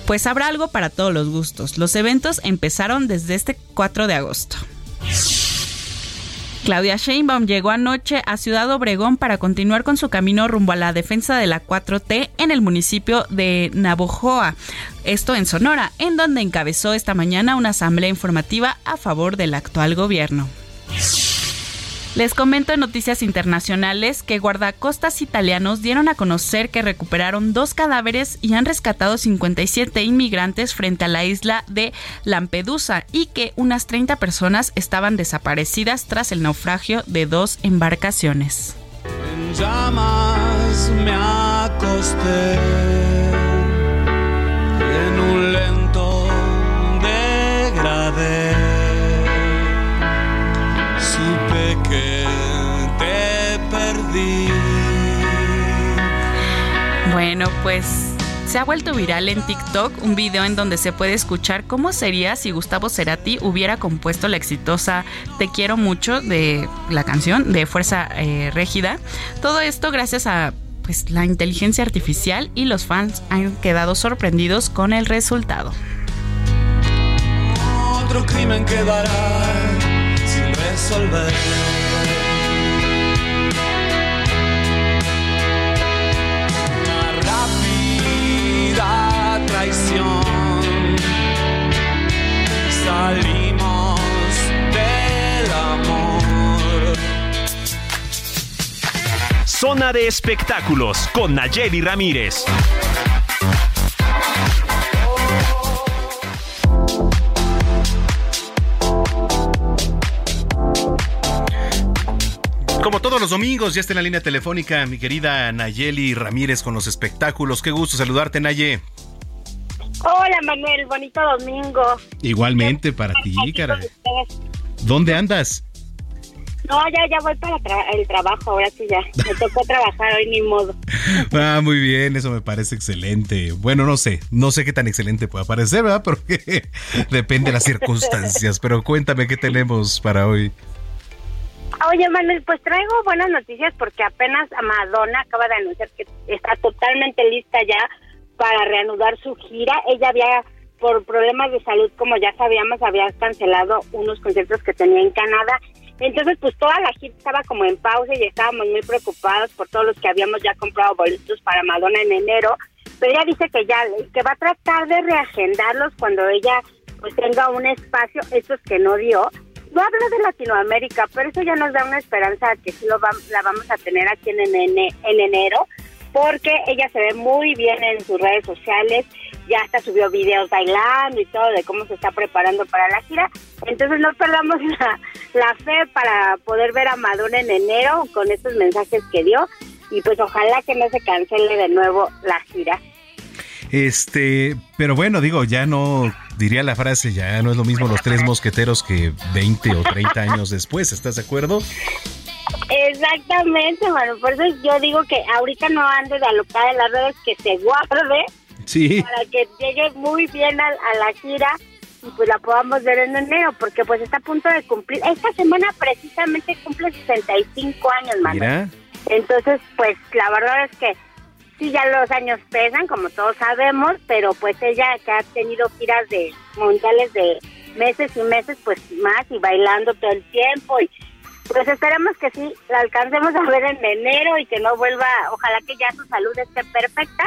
Pues habrá algo para todos los gustos. Los eventos empezaron desde este 4 de agosto. Claudia Sheinbaum llegó anoche a Ciudad Obregón para continuar con su camino rumbo a la defensa de la 4T en el municipio de Navojoa, esto en Sonora, en donde encabezó esta mañana una asamblea informativa a favor del actual gobierno. Les comento en noticias internacionales que guardacostas italianos dieron a conocer que recuperaron dos cadáveres y han rescatado 57 inmigrantes frente a la isla de Lampedusa y que unas 30 personas estaban desaparecidas tras el naufragio de dos embarcaciones. En llamas me acosté Bueno, pues se ha vuelto viral en TikTok un video en donde se puede escuchar cómo sería si Gustavo Cerati hubiera compuesto la exitosa Te quiero mucho de la canción de Fuerza eh, Régida. Todo esto gracias a pues la inteligencia artificial y los fans han quedado sorprendidos con el resultado. Otro crimen quedará sin resolver. Salimos del amor. Zona de espectáculos con Nayeli Ramírez. Como todos los domingos, ya está en la línea telefónica mi querida Nayeli Ramírez con los espectáculos. Qué gusto saludarte, Naye. Hola Manuel, bonito domingo. Igualmente para ti, cara. ¿Dónde andas? No, ya, ya voy para tra- el trabajo, ahora sí ya. Me tocó trabajar hoy, ni modo. Ah, muy bien, eso me parece excelente. Bueno, no sé, no sé qué tan excelente pueda parecer, ¿verdad? Porque depende de las circunstancias. Pero cuéntame qué tenemos para hoy. Oye, Manuel, pues traigo buenas noticias porque apenas Madonna acaba de anunciar que está totalmente lista ya para reanudar su gira. Ella había, por problemas de salud, como ya sabíamos, había cancelado unos conciertos que tenía en Canadá. Entonces, pues toda la gira estaba como en pausa y estábamos muy preocupados por todos los que habíamos ya comprado boletos para Madonna en enero. Pero ella dice que ya, que va a tratar de reagendarlos cuando ella pues tenga un espacio, esos que no dio. No hablo de Latinoamérica, pero eso ya nos da una esperanza de que sí lo la vamos a tener aquí en, en, en enero, porque ella se ve muy bien en sus redes sociales, ya hasta subió videos bailando y todo de cómo se está preparando para la gira. Entonces no perdamos la, fe para poder ver a Madonna en enero con estos mensajes que dio y pues ojalá que no se cancele de nuevo la gira. Este, pero bueno, digo, ya no diría la frase, ya no es lo mismo los tres mosqueteros que 20 o 30 años después, ¿estás de acuerdo? Exactamente, bueno, por eso yo digo que ahorita no ande de alocada en las redes, que se guarde sí. para que llegue muy bien a, a, la gira y pues la podamos ver en enero, porque pues está a punto de cumplir, esta semana precisamente cumple 65 años, mano. Mira. Entonces, pues la verdad es que sí, ya los años pesan, como todos sabemos, pero pues ella que ha tenido giras de mundiales de meses y meses, pues más y bailando todo el tiempo y pues esperemos que sí la alcancemos a ver en enero y que no vuelva, ojalá que ya su salud esté perfecta.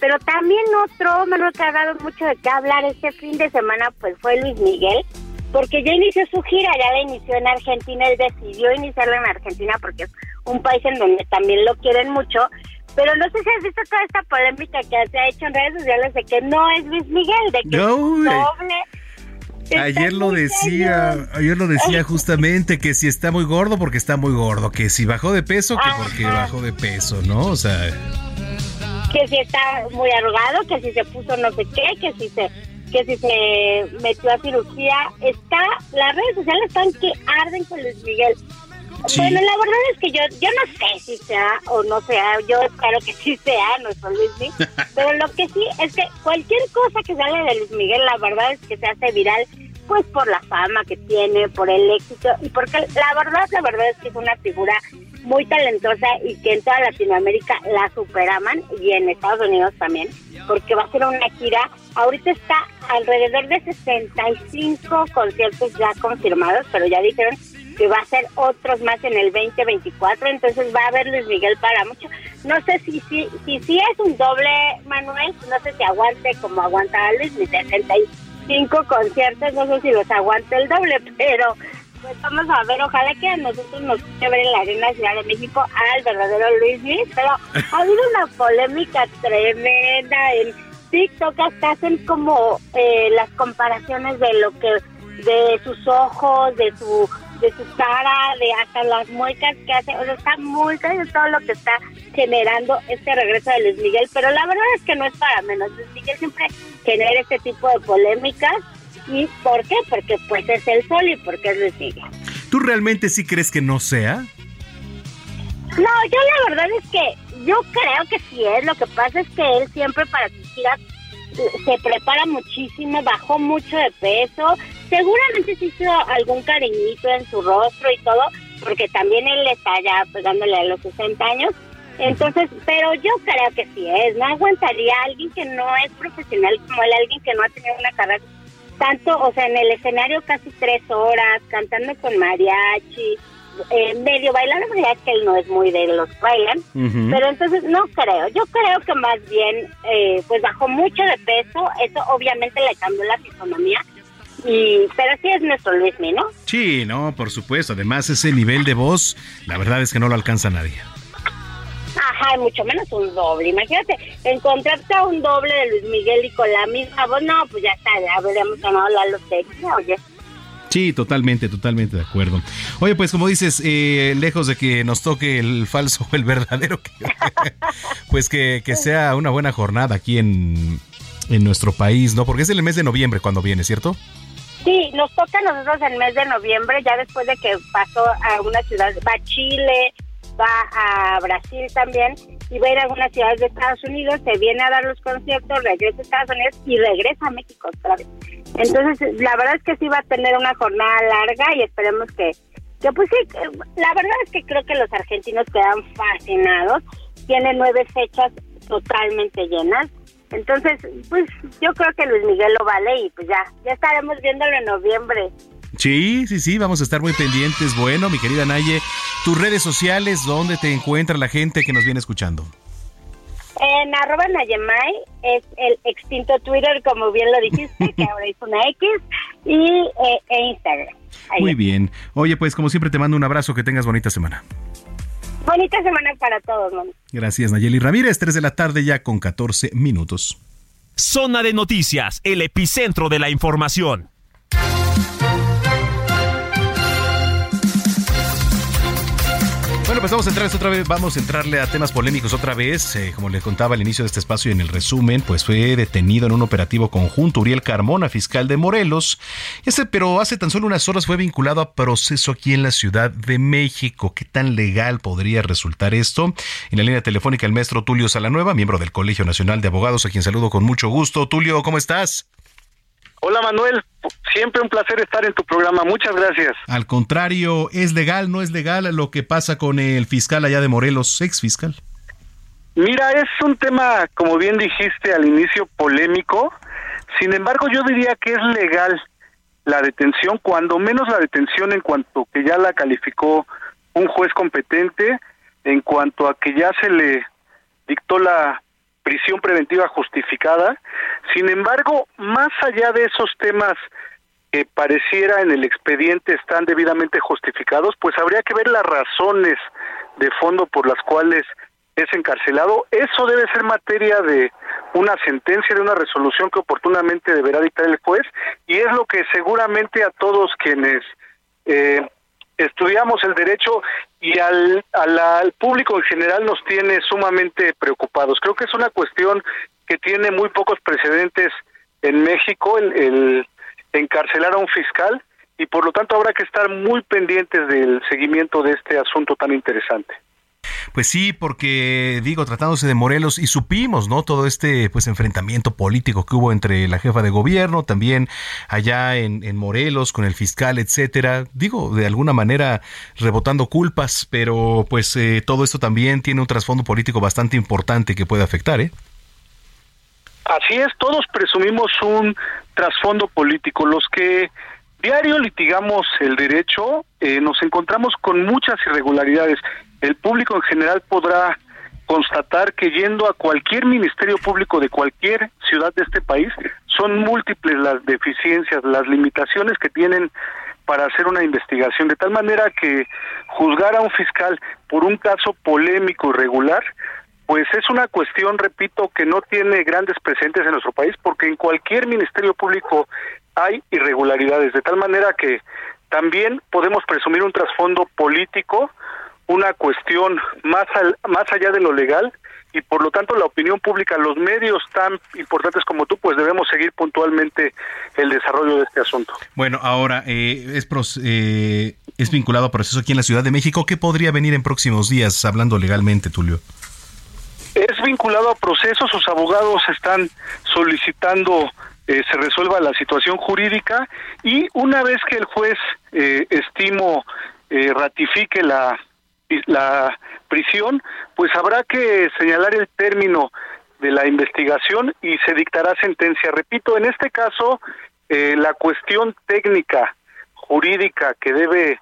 Pero también otro, Manuel, que ha dado mucho de qué hablar este fin de semana, pues fue Luis Miguel, porque ya inició su gira, ya la inició en Argentina, él decidió iniciarla en Argentina porque es un país en donde también lo quieren mucho, pero no sé si has visto toda esta polémica que se ha hecho en redes sociales de que no es Luis Miguel, de que no, es doble. Ayer lo decía, ayer lo decía justamente que si está muy gordo porque está muy gordo, que si bajó de peso que porque bajó de peso, ¿no? O sea, que si está muy arrugado, que si se puso no sé qué, que si se que si se metió a cirugía, está las redes sociales están que arden con Luis Miguel. Sí. Bueno, la verdad es que yo yo no sé si sea o no sea, yo espero que sí sea nuestro Luis Miguel, pero lo que sí es que cualquier cosa que sale de Luis Miguel, la verdad es que se hace viral, pues por la fama que tiene, por el éxito y porque la verdad, la verdad es que es una figura muy talentosa y que en toda Latinoamérica la superaman y en Estados Unidos también, porque va a ser una gira, ahorita está alrededor de 65 conciertos ya confirmados, pero ya dijeron que va a ser otros más en el 2024, entonces va a haber Luis Miguel para mucho. No sé si si, si, si es un doble, Manuel, no sé si aguante como aguanta Luis, mis 65 conciertos, no sé si los aguante el doble, pero pues vamos a ver, ojalá que a nosotros nos pueda ver en la Arena Ciudad de México al verdadero Luis Miguel, pero ha habido una polémica tremenda en TikTok, hasta hacen como eh, las comparaciones de lo que, de sus ojos, de su de su cara, de hasta las muecas que hace, o sea, está muy de todo lo que está generando este regreso de Luis Miguel, pero la verdad es que no es para menos, Luis Miguel siempre genera este tipo de polémicas, ¿y por qué? Porque pues es el sol y porque es Luis Miguel. ¿Tú realmente sí crees que no sea? No, yo la verdad es que yo creo que sí es, lo que pasa es que él siempre para sus giras se prepara muchísimo, bajó mucho de peso, seguramente se hizo algún cariñito en su rostro y todo, porque también él está ya pegándole a los 60 años. Entonces, pero yo creo que sí es, no aguantaría a alguien que no es profesional como él, alguien que no ha tenido una carrera tanto, o sea, en el escenario casi tres horas, cantando con mariachi, eh, medio bailando, porque es que él no es muy de los bailan, pero entonces no creo, yo creo que más bien eh, pues bajó mucho de peso, eso obviamente le cambió la fisonomía, y pero sí es nuestro Luismi, ¿no? Sí, no, por supuesto. Además, ese nivel de voz, la verdad es que no lo alcanza nadie. Ajá, mucho menos un doble. Imagínate, encontrarte a un doble de Luis Miguel y con la misma voz, no, pues ya está, ya habríamos ganado la lotería, oye. Sí, totalmente, totalmente de acuerdo. Oye, pues como dices, eh, lejos de que nos toque el falso o el verdadero, que- pues que, que sea una buena jornada aquí en, en nuestro país, ¿no? Porque es el mes de noviembre cuando viene, ¿cierto? Nos toca a nosotros el mes de noviembre, ya después de que pasó a una ciudad, va a Chile, va a Brasil también, y va a ir a algunas ciudades de Estados Unidos, se viene a dar los conciertos, regresa a Estados Unidos y regresa a México otra vez. Entonces, la verdad es que sí va a tener una jornada larga y esperemos que, que pues sí, la verdad es que creo que los argentinos quedan fascinados. Tiene nueve fechas totalmente llenas. Entonces, pues yo creo que Luis Miguel lo vale y pues ya, ya estaremos viéndolo en noviembre. Sí, sí, sí, vamos a estar muy pendientes. Bueno, mi querida Naye, tus redes sociales, ¿dónde te encuentra la gente que nos viene escuchando? En arroba Nayemay es el extinto Twitter, como bien lo dijiste, que ahora es una X, y eh, e Instagram. Muy bien. Oye, pues como siempre te mando un abrazo, que tengas bonita semana. Bonita semana para todos, man. Gracias, Nayeli Ramírez, 3 de la tarde ya con 14 minutos. Zona de noticias, el epicentro de la información. Pues vamos a entrar otra vez, vamos a entrarle a temas polémicos otra vez. Eh, como les contaba al inicio de este espacio y en el resumen, pues fue detenido en un operativo conjunto Uriel Carmona, fiscal de Morelos. Ese, pero hace tan solo unas horas fue vinculado a proceso aquí en la Ciudad de México. ¿Qué tan legal podría resultar esto? En la línea telefónica el maestro Tulio Salanueva, miembro del Colegio Nacional de Abogados, a quien saludo con mucho gusto. Tulio, ¿cómo estás? Hola Manuel, siempre un placer estar en tu programa, muchas gracias. Al contrario, ¿es legal, no es legal lo que pasa con el fiscal allá de Morelos, ex fiscal? Mira, es un tema, como bien dijiste al inicio, polémico. Sin embargo, yo diría que es legal la detención, cuando menos la detención en cuanto que ya la calificó un juez competente, en cuanto a que ya se le dictó la prisión preventiva justificada. Sin embargo, más allá de esos temas que pareciera en el expediente están debidamente justificados, pues habría que ver las razones de fondo por las cuales es encarcelado. Eso debe ser materia de una sentencia, de una resolución que oportunamente deberá dictar el juez, y es lo que seguramente a todos quienes eh, estudiamos el derecho y al, al, público en general nos tiene sumamente preocupados. Creo que es una cuestión que tiene muy pocos precedentes en México, el, el encarcelar a un fiscal, y por lo tanto habrá que estar muy pendientes del seguimiento de este asunto tan interesante. Pues sí, porque digo, tratándose de Morelos y supimos, ¿no? Todo este pues enfrentamiento político que hubo entre la jefa de gobierno, también allá en, en Morelos con el fiscal, etcétera. Digo, de alguna manera rebotando culpas, pero pues eh, todo esto también tiene un trasfondo político bastante importante que puede afectar, ¿eh? Así es, todos presumimos un trasfondo político. Los que diario litigamos el derecho, eh, nos encontramos con muchas irregularidades el público en general podrá constatar que yendo a cualquier ministerio público de cualquier ciudad de este país, son múltiples las deficiencias, las limitaciones que tienen para hacer una investigación, de tal manera que juzgar a un fiscal por un caso polémico y regular, pues es una cuestión, repito, que no tiene grandes presentes en nuestro país, porque en cualquier ministerio público hay irregularidades, de tal manera que también podemos presumir un trasfondo político, una cuestión más, más allá de lo legal y por lo tanto la opinión pública, los medios tan importantes como tú, pues debemos seguir puntualmente el desarrollo de este asunto. Bueno, ahora eh, es, eh, es vinculado a proceso aquí en la Ciudad de México. ¿Qué podría venir en próximos días, hablando legalmente, Tulio? Es vinculado a proceso, sus abogados están solicitando eh, se resuelva la situación jurídica y una vez que el juez eh, estimo ratifique la la prisión, pues habrá que señalar el término de la investigación y se dictará sentencia. Repito, en este caso, eh, la cuestión técnica, jurídica que debe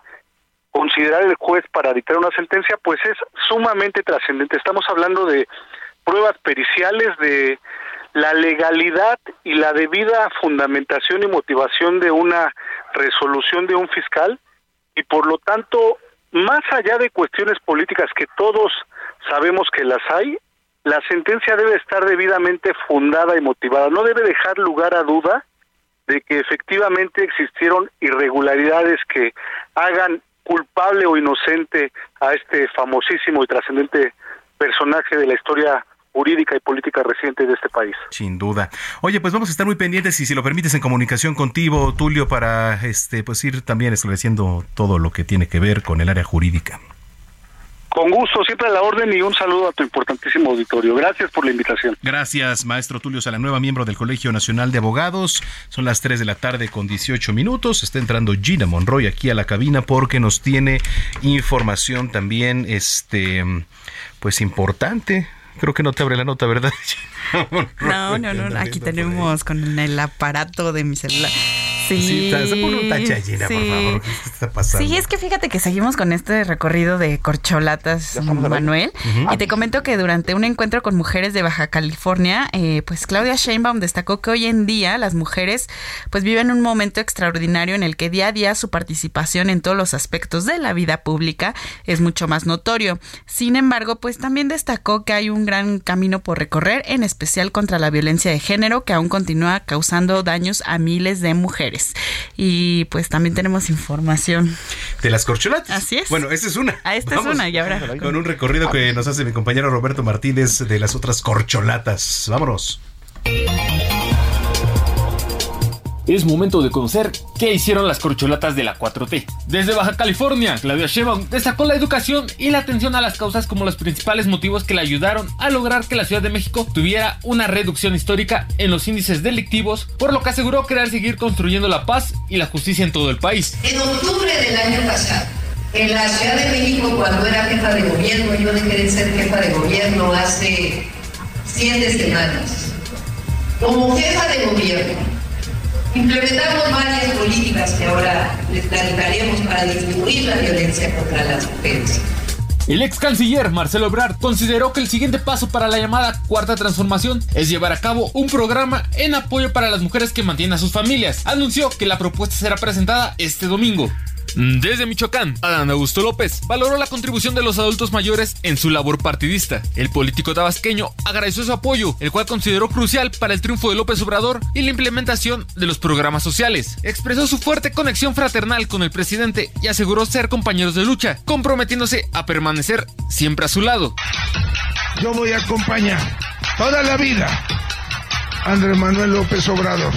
considerar el juez para dictar una sentencia, pues es sumamente trascendente. Estamos hablando de pruebas periciales, de la legalidad y la debida fundamentación y motivación de una resolución de un fiscal y por lo tanto más allá de cuestiones políticas que todos sabemos que las hay, la sentencia debe estar debidamente fundada y motivada. No debe dejar lugar a duda de que efectivamente existieron irregularidades que hagan culpable o inocente a este famosísimo y trascendente personaje de la historia jurídica y política reciente de este país. Sin duda. Oye, pues vamos a estar muy pendientes y si lo permites en comunicación contigo, Tulio, para este pues ir también esclareciendo todo lo que tiene que ver con el área jurídica. Con gusto, siempre a la orden y un saludo a tu importantísimo auditorio. Gracias por la invitación. Gracias, maestro Tulio nueva miembro del Colegio Nacional de Abogados. Son las 3 de la tarde con 18 minutos. Está entrando Gina Monroy aquí a la cabina porque nos tiene información también, este, pues importante. Creo que no te abre la nota, ¿verdad? no, no, no. Aquí tenemos con el aparato de mi celular. Sí, se pone un tache por favor. ¿Qué está pasando? Sí, es que fíjate que seguimos con este recorrido de corcholatas, Manuel. Y te comento que durante un encuentro con mujeres de Baja California, eh, pues Claudia Sheinbaum destacó que hoy en día las mujeres pues viven un momento extraordinario en el que día a día su participación en todos los aspectos de la vida pública es mucho más notorio. Sin embargo, pues también destacó que hay un gran camino por recorrer, en especial contra la violencia de género que aún continúa causando daños a miles de mujeres. Y pues también tenemos información. De las corcholatas. Así es. Bueno, esta es una. Ah, esta es una, y ahora. Con un recorrido que nos hace mi compañero Roberto Martínez de las otras corcholatas. Vámonos. Es momento de conocer qué hicieron las corcholatas de la 4T. Desde Baja California, Claudia Sheinbaum destacó la educación y la atención a las causas como los principales motivos que le ayudaron a lograr que la Ciudad de México tuviera una reducción histórica en los índices delictivos, por lo que aseguró querer seguir construyendo la paz y la justicia en todo el país. En octubre del año pasado, en la Ciudad de México, cuando era jefa de gobierno, yo dejé de ser jefa de gobierno hace siete semanas. Como jefa de gobierno, Implementamos varias políticas que ahora les platicaremos para disminuir la violencia contra las mujeres. El ex canciller Marcelo Ebrard consideró que el siguiente paso para la llamada cuarta transformación es llevar a cabo un programa en apoyo para las mujeres que mantienen a sus familias. Anunció que la propuesta será presentada este domingo. Desde Michoacán, Adán Augusto López valoró la contribución de los adultos mayores en su labor partidista. El político tabasqueño agradeció su apoyo, el cual consideró crucial para el triunfo de López Obrador y la implementación de los programas sociales. Expresó su fuerte conexión fraternal con el presidente y aseguró ser compañeros de lucha, comprometiéndose a permanecer siempre a su lado. Yo voy a acompañar toda la vida a Andrés Manuel López Obrador.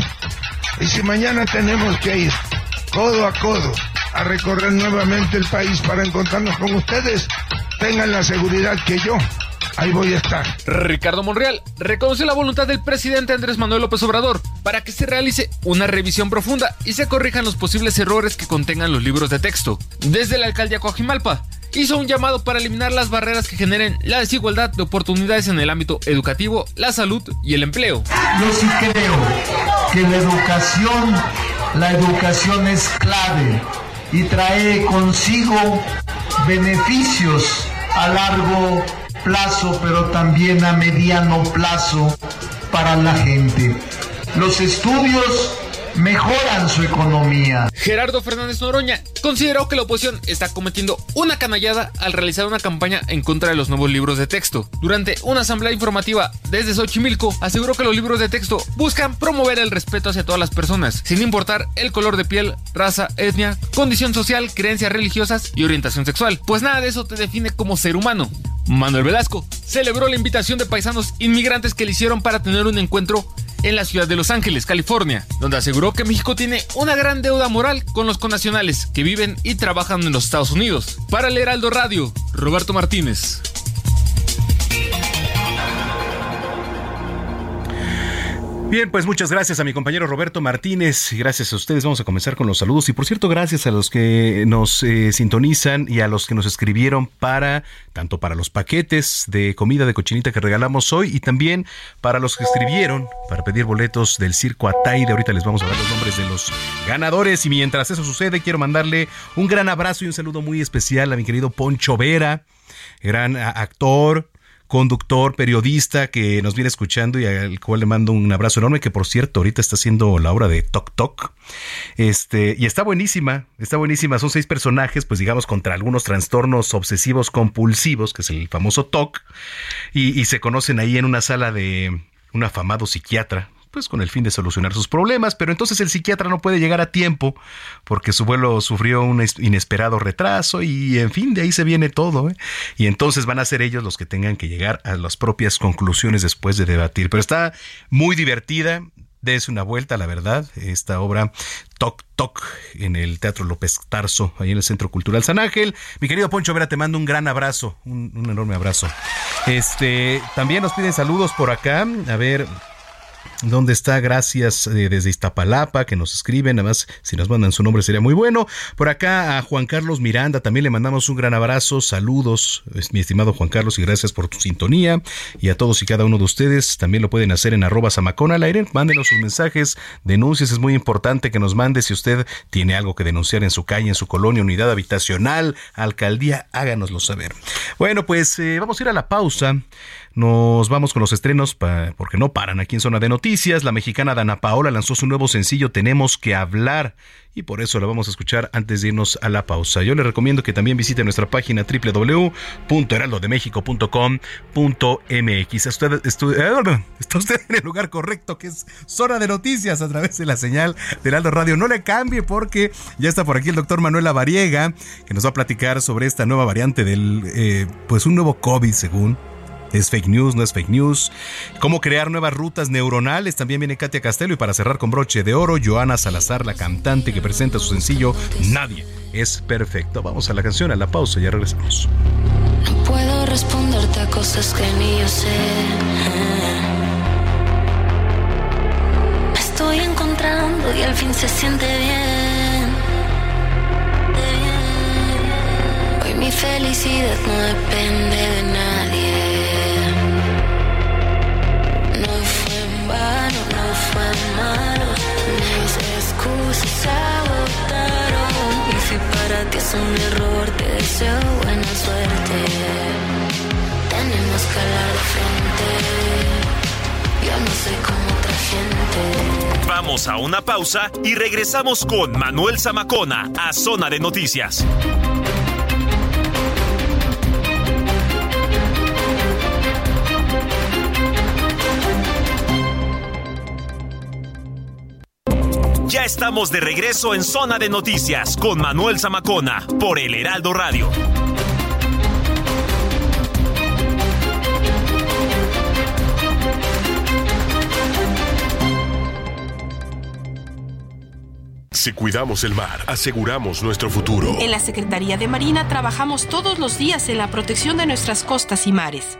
Y si mañana tenemos que ir codo a codo a recorrer nuevamente el país para encontrarnos con ustedes, tengan la seguridad que yo ahí voy a estar. Ricardo Monreal reconoce la voluntad del presidente Andrés Manuel López Obrador para que se realice una revisión profunda y se corrijan los posibles errores que contengan los libros de texto. Desde la alcaldía Coajimalpa, hizo un llamado para eliminar las barreras que generen la desigualdad de oportunidades en el ámbito educativo, la salud y el empleo. Yo sí creo que la educación, la educación es clave y trae consigo beneficios a largo plazo, pero también a mediano plazo para la gente. Los estudios mejoran su economía. Gerardo Fernández Noroña consideró que la oposición está cometiendo una canallada al realizar una campaña en contra de los nuevos libros de texto. Durante una asamblea informativa desde Xochimilco, aseguró que los libros de texto buscan promover el respeto hacia todas las personas, sin importar el color de piel, raza, etnia, condición social, creencias religiosas y orientación sexual, pues nada de eso te define como ser humano. Manuel Velasco celebró la invitación de paisanos inmigrantes que le hicieron para tener un encuentro en la ciudad de Los Ángeles, California, donde aseguró que México tiene una gran deuda moral con los connacionales que viven y trabajan en los Estados Unidos. Para el Heraldo Radio, Roberto Martínez. Bien, pues muchas gracias a mi compañero Roberto Martínez. Gracias a ustedes. Vamos a comenzar con los saludos. Y por cierto, gracias a los que nos eh, sintonizan y a los que nos escribieron para, tanto para los paquetes de comida de cochinita que regalamos hoy y también para los que escribieron para pedir boletos del Circo Ataide. Ahorita les vamos a dar los nombres de los ganadores. Y mientras eso sucede, quiero mandarle un gran abrazo y un saludo muy especial a mi querido Poncho Vera, gran actor, conductor, periodista que nos viene escuchando y al cual le mando un abrazo enorme, que por cierto ahorita está haciendo la obra de Tok Tok. Este, y está buenísima, está buenísima. Son seis personajes, pues digamos, contra algunos trastornos obsesivos compulsivos, que es el famoso TOC, y, y se conocen ahí en una sala de un afamado psiquiatra, pues con el fin de solucionar sus problemas, pero entonces el psiquiatra no puede llegar a tiempo porque su vuelo sufrió un inesperado retraso y en fin, de ahí se viene todo. ¿eh? Y entonces van a ser ellos los que tengan que llegar a las propias conclusiones después de debatir. Pero está muy divertida, Dese una vuelta, la verdad. Esta obra Toc Toc en el Teatro López Tarso, ahí en el Centro Cultural San Ángel. Mi querido Poncho Vera, te mando un gran abrazo, un, un enorme abrazo. Este, también nos piden saludos por acá. A ver, ¿Dónde está? Gracias eh, desde Iztapalapa que nos escriben. Además, si nos mandan su nombre sería muy bueno. Por acá a Juan Carlos Miranda también le mandamos un gran abrazo. Saludos, mi estimado Juan Carlos, y gracias por tu sintonía. Y a todos y cada uno de ustedes también lo pueden hacer en arroba al aire. Mándenos sus mensajes, denuncias. Es muy importante que nos mande si usted tiene algo que denunciar en su calle, en su colonia, unidad habitacional, alcaldía. Háganoslo saber. Bueno, pues eh, vamos a ir a la pausa. Nos vamos con los estrenos porque no paran aquí en Zona de Noticias. La mexicana Dana Paola lanzó su nuevo sencillo Tenemos que hablar y por eso la vamos a escuchar antes de irnos a la pausa. Yo le recomiendo que también visite nuestra página www.heraldodemexico.com.mx. Eh, está usted en el lugar correcto que es Zona de Noticias a través de la señal de Heraldo Radio. No le cambie porque ya está por aquí el doctor Manuel Lavariega que nos va a platicar sobre esta nueva variante del, eh, pues un nuevo COVID según ¿Es fake news? ¿No es fake news? ¿Cómo crear nuevas rutas neuronales? También viene Katia Castelo y para cerrar con broche de oro, Joana Salazar, la cantante que presenta su sencillo Nadie es perfecto. Vamos a la canción, a la pausa, ya regresamos. No puedo responderte a cosas que ni yo sé. Me estoy encontrando y al fin se siente bien. Hoy mi felicidad no depende de nadie. Excusas agotaron. Y si para ti es un error, te deseo buena suerte. Tenemos que hablar de frente. Yo no soy como otra gente. Vamos a una pausa y regresamos con Manuel Zamacona a Zona de Noticias. Ya estamos de regreso en Zona de Noticias con Manuel Zamacona por el Heraldo Radio. Si cuidamos el mar, aseguramos nuestro futuro. En la Secretaría de Marina trabajamos todos los días en la protección de nuestras costas y mares.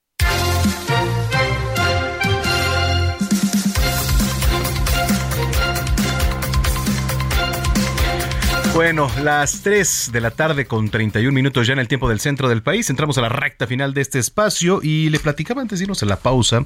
Bueno, las 3 de la tarde con 31 minutos ya en el tiempo del centro del país. Entramos a la recta final de este espacio y le platicaba antes de irnos a la pausa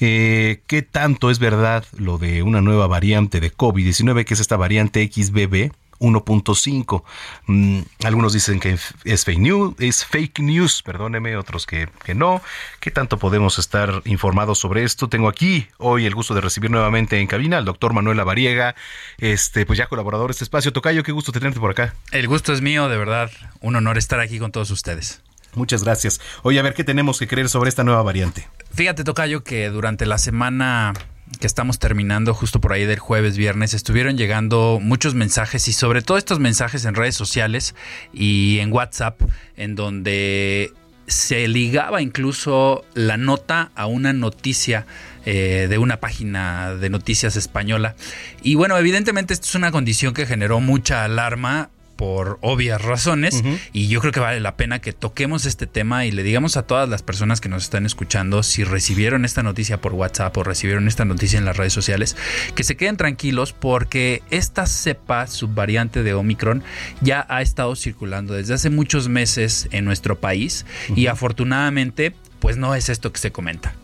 eh, qué tanto es verdad lo de una nueva variante de COVID-19, que es esta variante XBB 1.5. Mm, algunos dicen que es fake news, es fake news, perdóneme, otros que, que no. ¿Qué tanto podemos estar informados sobre esto? Tengo aquí hoy el gusto de recibir nuevamente en cabina al doctor Manuel Lavariega, este, pues ya colaborador de este espacio. Tocayo, qué gusto tenerte por acá. El gusto es mío, de verdad. Un honor estar aquí con todos ustedes. Muchas gracias. Oye, a ver qué tenemos que creer sobre esta nueva variante. Fíjate, Tocayo, que durante la semana que estamos terminando justo por ahí del jueves, viernes, estuvieron llegando muchos mensajes y sobre todo estos mensajes en redes sociales y en WhatsApp, en donde se ligaba incluso la nota a una noticia eh, de una página de noticias española. Y bueno, evidentemente esto es una condición que generó mucha alarma por obvias razones y yo creo que vale la pena que toquemos este tema y le digamos a todas las personas que nos están escuchando si recibieron esta noticia por WhatsApp o recibieron esta noticia en las redes sociales que se queden tranquilos porque esta cepa subvariante de Omicron ya ha estado circulando desde hace muchos meses en nuestro país y afortunadamente pues no es esto que se comenta.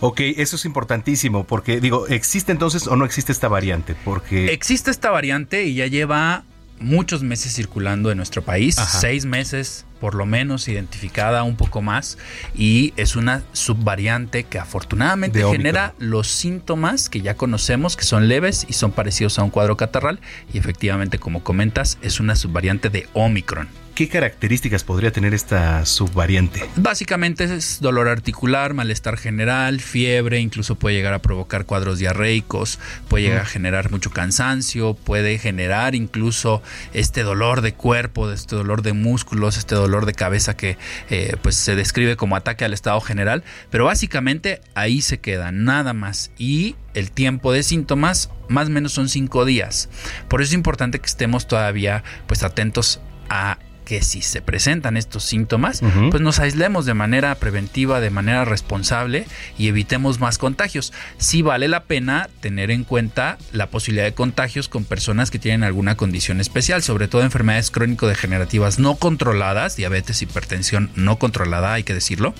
Ok, eso es importantísimo porque digo, ¿existe entonces o no existe esta variante? Porque existe esta variante y ya lleva muchos meses circulando en nuestro país, seis meses por lo menos identificada, un poco más, y es una subvariante que afortunadamente genera los síntomas que ya conocemos, que son leves y son parecidos a un cuadro catarral, y efectivamente, como comentas, es una subvariante de Omicron. ¿Qué características podría tener esta subvariante? Básicamente es dolor articular, malestar general, fiebre, incluso puede llegar a provocar cuadros diarreicos, puede llegar a generar mucho cansancio, puede generar incluso este dolor de cuerpo, este dolor de músculos, este dolor de cabeza que eh, pues se describe como ataque al estado general, pero básicamente ahí se queda, nada más. Y el tiempo de síntomas más o menos son cinco días. Por eso es importante que estemos todavía pues atentos a que si se presentan estos síntomas, pues nos aislemos de manera preventiva, de manera responsable y evitemos más contagios. Sí vale la pena tener en cuenta la posibilidad de contagios con personas que tienen alguna condición especial, sobre todo enfermedades crónico-degenerativas no controladas, diabetes, hipertensión no controlada, hay que decirlo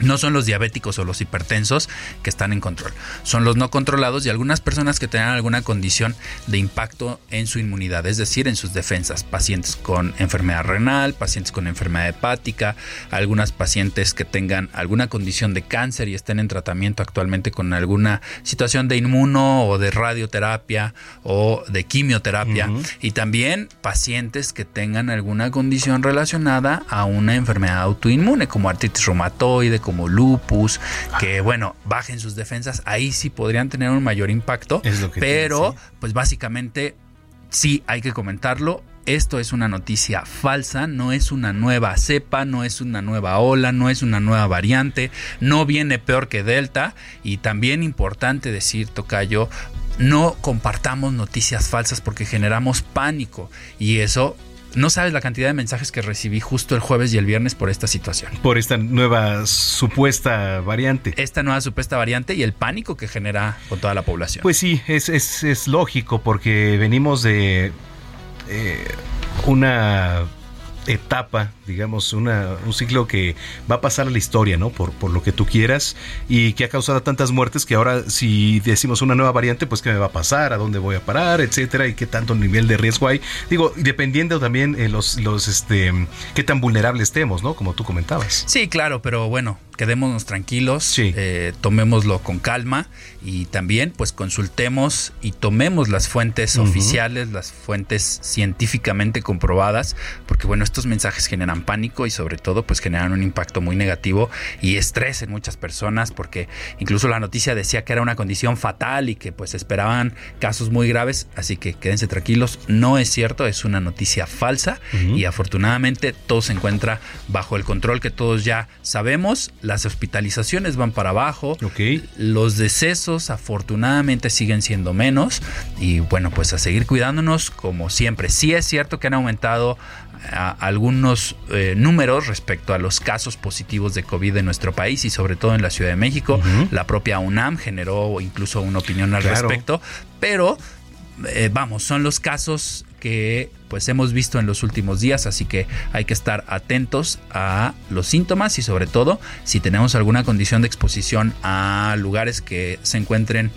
no son los diabéticos o los hipertensos que están en control, son los no controlados y algunas personas que tengan alguna condición de impacto en su inmunidad, es decir, en sus defensas, pacientes con enfermedad renal, pacientes con enfermedad hepática, algunas pacientes que tengan alguna condición de cáncer y estén en tratamiento actualmente con alguna situación de inmuno o de radioterapia o de quimioterapia. Y también pacientes que tengan alguna condición relacionada a una enfermedad autoinmune como artritis reumatoide, como lupus, que bueno, bajen sus defensas, ahí sí podrían tener un mayor impacto, pero pues básicamente sí hay que comentarlo. Esto es una noticia falsa, no es una nueva cepa, no es una nueva ola, no es una nueva variante, no viene peor que Delta y también importante decir, Tocayo, no compartamos noticias falsas porque generamos pánico y eso no sabes la cantidad de mensajes que recibí justo el jueves y el viernes por esta situación. Por esta nueva supuesta variante. Esta nueva supuesta variante y el pánico que genera con toda la población. Pues sí, es, es, es lógico porque venimos de eh, una etapa, digamos, una, un ciclo que va a pasar a la historia, ¿no? Por, lo que tú quieras y que ha causado tantas muertes que ahora si decimos una nueva variante, pues qué me va a pasar, a dónde voy a parar, etcétera, y qué tanto nivel de riesgo hay. Digo, dependiendo también eh, los, los, este, qué tan vulnerables estemos, ¿no? Como tú comentabas. Sí, claro, pero bueno, quedémonos tranquilos, eh, tomémoslo con calma y también pues consultemos y tomemos las fuentes oficiales, las fuentes científicamente comprobadas, porque bueno, estos mensajes generan pánico y sobre todo pues generan un impacto muy negativo y estrés en muchas personas porque incluso la noticia decía que era una condición fatal y que pues esperaban casos muy graves, así que quédense tranquilos, no es cierto, es una noticia falsa y afortunadamente todo se encuentra bajo el control que todos ya sabemos las hospitalizaciones van para abajo, los decesos afortunadamente siguen siendo menos y bueno, pues a seguir cuidándonos como siempre. Sí es cierto que han aumentado algunos eh, números respecto a los casos positivos de COVID en nuestro país y sobre todo en la Ciudad de México. La propia UNAM generó incluso una opinión al respecto, pero eh, vamos, son los casos que pues hemos visto en los últimos días, así que hay que estar atentos a los síntomas y sobre todo si tenemos alguna condición de exposición a lugares que se encuentren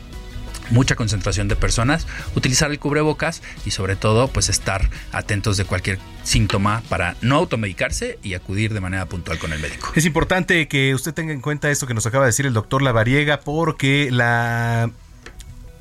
mucha concentración de personas, utilizar el cubrebocas y sobre todo pues estar atentos de cualquier síntoma para no automedicarse y acudir de manera puntual con el médico. Es importante que usted tenga en cuenta esto que nos acaba de decir el doctor Lavariega porque la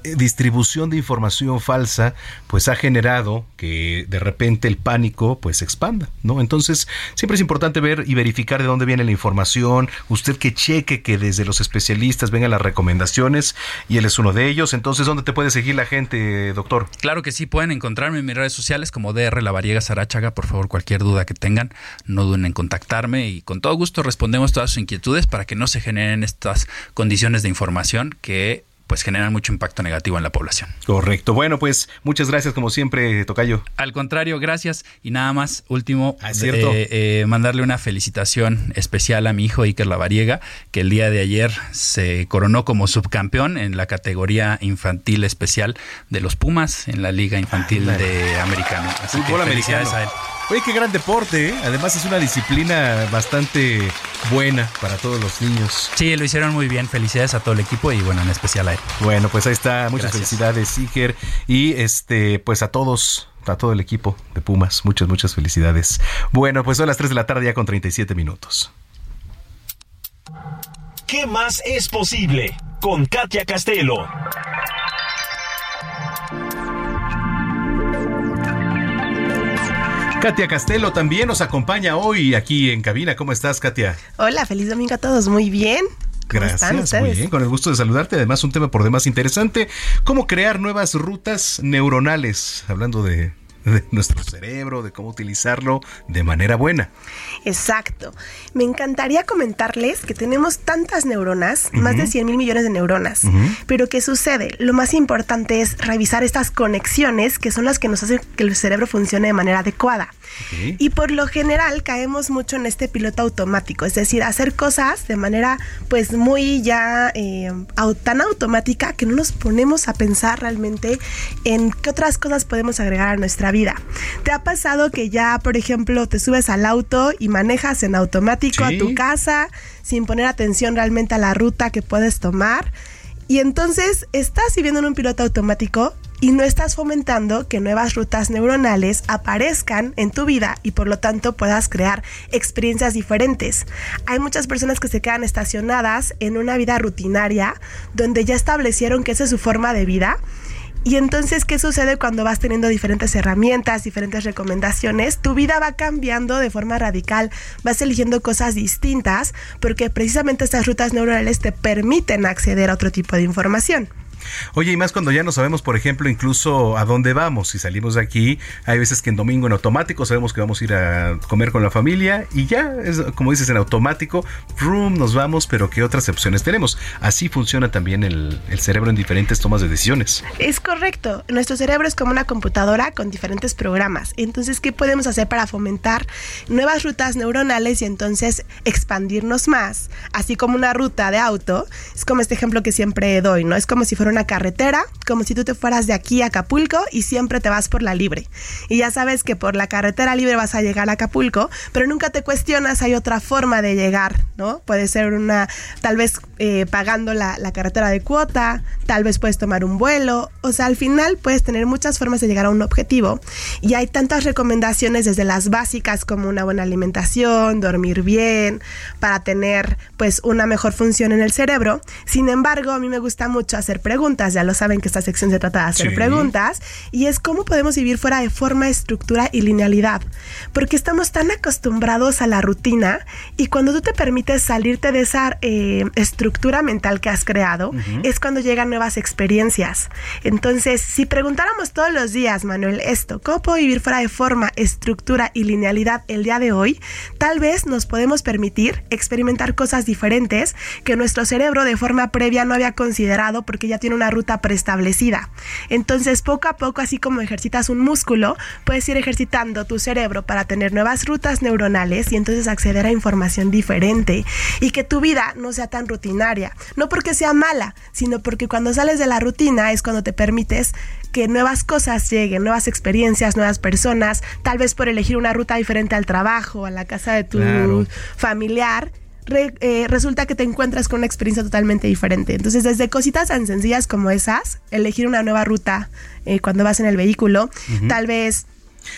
distribución de información falsa pues ha generado que de repente el pánico pues expanda, ¿no? Entonces siempre es importante ver y verificar de dónde viene la información, usted que cheque que desde los especialistas vengan las recomendaciones y él es uno de ellos, entonces ¿dónde te puede seguir la gente, doctor? Claro que sí, pueden encontrarme en mis redes sociales como DR La Variega Sarachaga, por favor cualquier duda que tengan, no duden en contactarme y con todo gusto respondemos todas sus inquietudes para que no se generen estas condiciones de información que pues generan mucho impacto negativo en la población. Correcto. Bueno, pues muchas gracias como siempre, Tocayo. Al contrario, gracias. Y nada más, último, ah, eh, eh, mandarle una felicitación especial a mi hijo Iker Lavariega, que el día de ayer se coronó como subcampeón en la categoría infantil especial de los Pumas en la Liga Infantil ah, de Americano. Así que felicidades a él. Oye, qué gran deporte, ¿eh? Además es una disciplina bastante buena para todos los niños. Sí, lo hicieron muy bien. Felicidades a todo el equipo y bueno, en especial a él. Bueno, pues ahí está. Muchas felicidades, Iker. Y este, pues a todos a todo el equipo de Pumas. Muchas, muchas felicidades. Bueno, pues son las 3 de la tarde ya con 37 minutos. ¿Qué más es posible? Con Katia Castelo. Katia Castelo también nos acompaña hoy aquí en cabina. ¿Cómo estás, Katia? Hola, feliz domingo a todos. Muy bien. ¿Cómo Gracias, están ustedes? muy bien, con el gusto de saludarte. Además, un tema por demás interesante, cómo crear nuevas rutas neuronales, hablando de, de nuestro cerebro, de cómo utilizarlo de manera buena. Exacto. Me encantaría comentarles que tenemos tantas neuronas, más de 100 mil millones de neuronas. Pero ¿qué sucede? Lo más importante es revisar estas conexiones que son las que nos hacen que el cerebro funcione de manera adecuada. Y por lo general caemos mucho en este piloto automático, es decir, hacer cosas de manera pues muy ya eh, tan automática que no nos ponemos a pensar realmente en qué otras cosas podemos agregar a nuestra vida. ¿Te ha pasado que ya, por ejemplo, te subes al auto y manejas en automático Sí. a tu casa sin poner atención realmente a la ruta que puedes tomar? Y entonces estás viviendo en un piloto automático y no estás fomentando que nuevas rutas neuronales aparezcan en tu vida y por lo tanto puedas crear experiencias diferentes. Hay muchas personas que se quedan estacionadas en una vida rutinaria donde ya establecieron que esa es su forma de vida. Y entonces, ¿qué sucede cuando vas teniendo diferentes herramientas, diferentes recomendaciones? Tu vida va cambiando de forma radical, vas eligiendo cosas distintas porque precisamente estas rutas neuronales te permiten acceder a otro tipo de información. Oye, y más cuando ya no sabemos, por ejemplo, incluso a dónde vamos. Si salimos de aquí, hay veces que en domingo en automático sabemos que vamos a ir a comer con la familia y ya, es, como dices, en automático, room, nos vamos, pero ¿qué otras opciones tenemos? Así funciona también el, el cerebro en diferentes tomas de decisiones. Es correcto. Nuestro cerebro es como una computadora con diferentes programas. Entonces, ¿qué podemos hacer para fomentar nuevas rutas neuronales y entonces expandirnos más? Así como una ruta de auto, es como este ejemplo que siempre doy, ¿no? Es como si fuera una carretera, como si tú te fueras de aquí a Acapulco y siempre te vas por la libre. Y ya sabes que por la carretera libre vas a llegar a Acapulco, pero nunca te cuestionas, hay otra forma de llegar, ¿no? Puede ser una, tal vez eh, pagando la, la carretera de cuota, tal vez puedes tomar un vuelo, o sea, al final puedes tener muchas formas de llegar a un objetivo. Y hay tantas recomendaciones desde las básicas como una buena alimentación, dormir bien, para tener pues una mejor función en el cerebro. Sin embargo, a mí me gusta mucho hacer preguntas, ya lo saben que esta sección se trata de hacer Sí. preguntas, y es cómo podemos vivir fuera de forma, estructura y linealidad, porque estamos tan acostumbrados a la rutina y cuando tú te permites salirte de esa eh, estructura mental que has creado, Ujú. es cuando llegan nuevas experiencias. Entonces, si preguntáramos todos los días, Manuel, esto, ¿cómo puedo vivir fuera de forma, estructura y linealidad el día de hoy? Tal vez nos podemos permitir experimentar cosas diferentes que nuestro cerebro de forma previa no había considerado porque ya tiene una ruta preestablecida. Entonces, poco a poco, así como ejercitas un músculo, puedes ir ejercitando tu cerebro para tener nuevas rutas neuronales y entonces acceder a información diferente y que tu vida no sea tan rutinaria. No porque sea mala, sino porque cuando sales de la rutina es cuando te permites que nuevas cosas lleguen, nuevas experiencias, nuevas personas, tal vez por elegir una ruta diferente al trabajo, a la casa de tu Claro. familiar. Re- eh, resulta que te encuentras con una experiencia totalmente diferente. Entonces, desde cositas tan sencillas como esas, elegir una nueva ruta eh, cuando vas en el vehículo, tal vez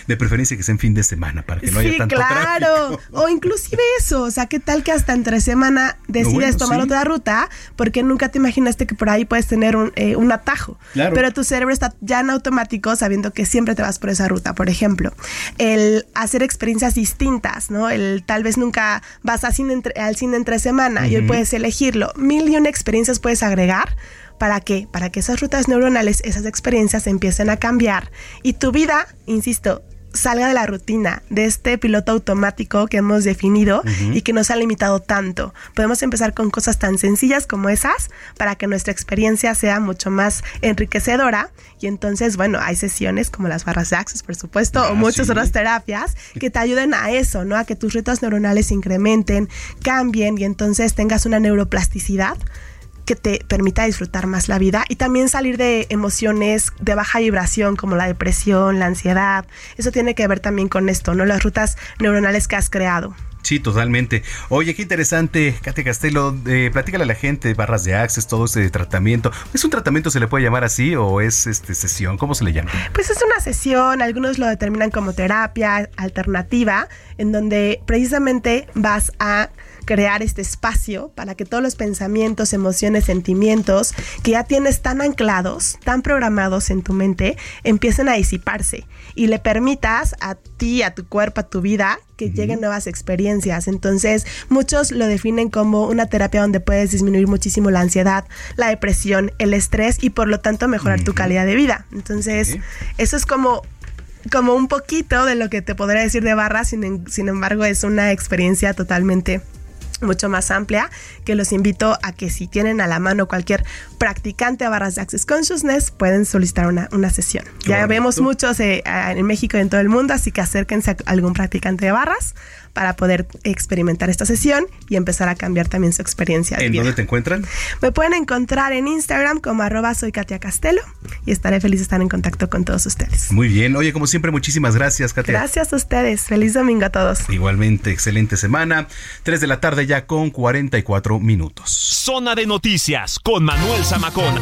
De preferencia que sea en fin de semana para que no haya sí, tanto claro. tráfico. O inclusive eso, o sea, ¿qué tal que hasta entre semana decides bueno, tomar sí. otra ruta porque nunca te imaginaste que por ahí puedes tener un, eh, un atajo? Claro. Pero tu cerebro está ya en automático sabiendo que siempre te vas por esa ruta. Por ejemplo, el hacer experiencias distintas, ¿no? El tal vez nunca vas a cine entre- al cine entre semana y hoy puedes elegirlo. Mil y una experiencias puedes agregar. ¿Para qué? Para que esas rutas neuronales, esas experiencias empiecen a cambiar y tu vida, insisto, salga de la rutina, de este piloto automático que hemos definido y que nos ha limitado tanto. Podemos empezar con cosas tan sencillas como esas para que nuestra experiencia sea mucho más enriquecedora y entonces, bueno, hay sesiones como las barras de Access, por supuesto, Ah, o muchas sí. otras terapias que te ayuden a eso, ¿no? A que tus retos neuronales se incrementen, cambien y entonces tengas una neuroplasticidad que te permita disfrutar más la vida y también salir de emociones de baja vibración como la depresión, la ansiedad. Eso tiene que ver también con esto, ¿no? Las rutas neuronales que has creado. Sí, totalmente. Oye, qué interesante, Katia Castelo. Eh, platícale a la gente, barras de access, todo este tratamiento. ¿Es un tratamiento, se le puede llamar así, o es este sesión? ¿Cómo se le llama? Pues es una sesión, algunos lo determinan como terapia alternativa, en donde precisamente vas a crear este espacio para que todos los pensamientos, emociones, sentimientos que ya tienes tan anclados, tan programados en tu mente, empiecen a disiparse y le permitas a ti, a tu cuerpo, a tu vida, que lleguen nuevas experiencias. Entonces, muchos lo definen como una terapia donde puedes disminuir muchísimo la ansiedad, la depresión, el estrés y por lo tanto mejorar tu calidad de vida. Entonces, eso es como como un poquito de lo que te podría decir de barra, sin, sin embargo es una experiencia totalmente mucho más amplia, que los invito a que si tienen a la mano cualquier practicante de barras de Access Consciousness, pueden solicitar una, una sesión. ya vemos muchos eh, en México y en todo el mundo, así que acérquense a algún practicante de barras para poder experimentar esta sesión y empezar a cambiar también su experiencia. ¿En dónde te encuentran? Me pueden encontrar en Instagram como arroba soy Katia Castelo y estaré feliz de estar en contacto con todos ustedes. Muy bien. Oye, como siempre, muchísimas gracias, Katia. Gracias a ustedes. Feliz domingo a todos. Igualmente, excelente semana. 3 de la tarde ya con 44 minutos. Zona de noticias con Manuel Zamacona.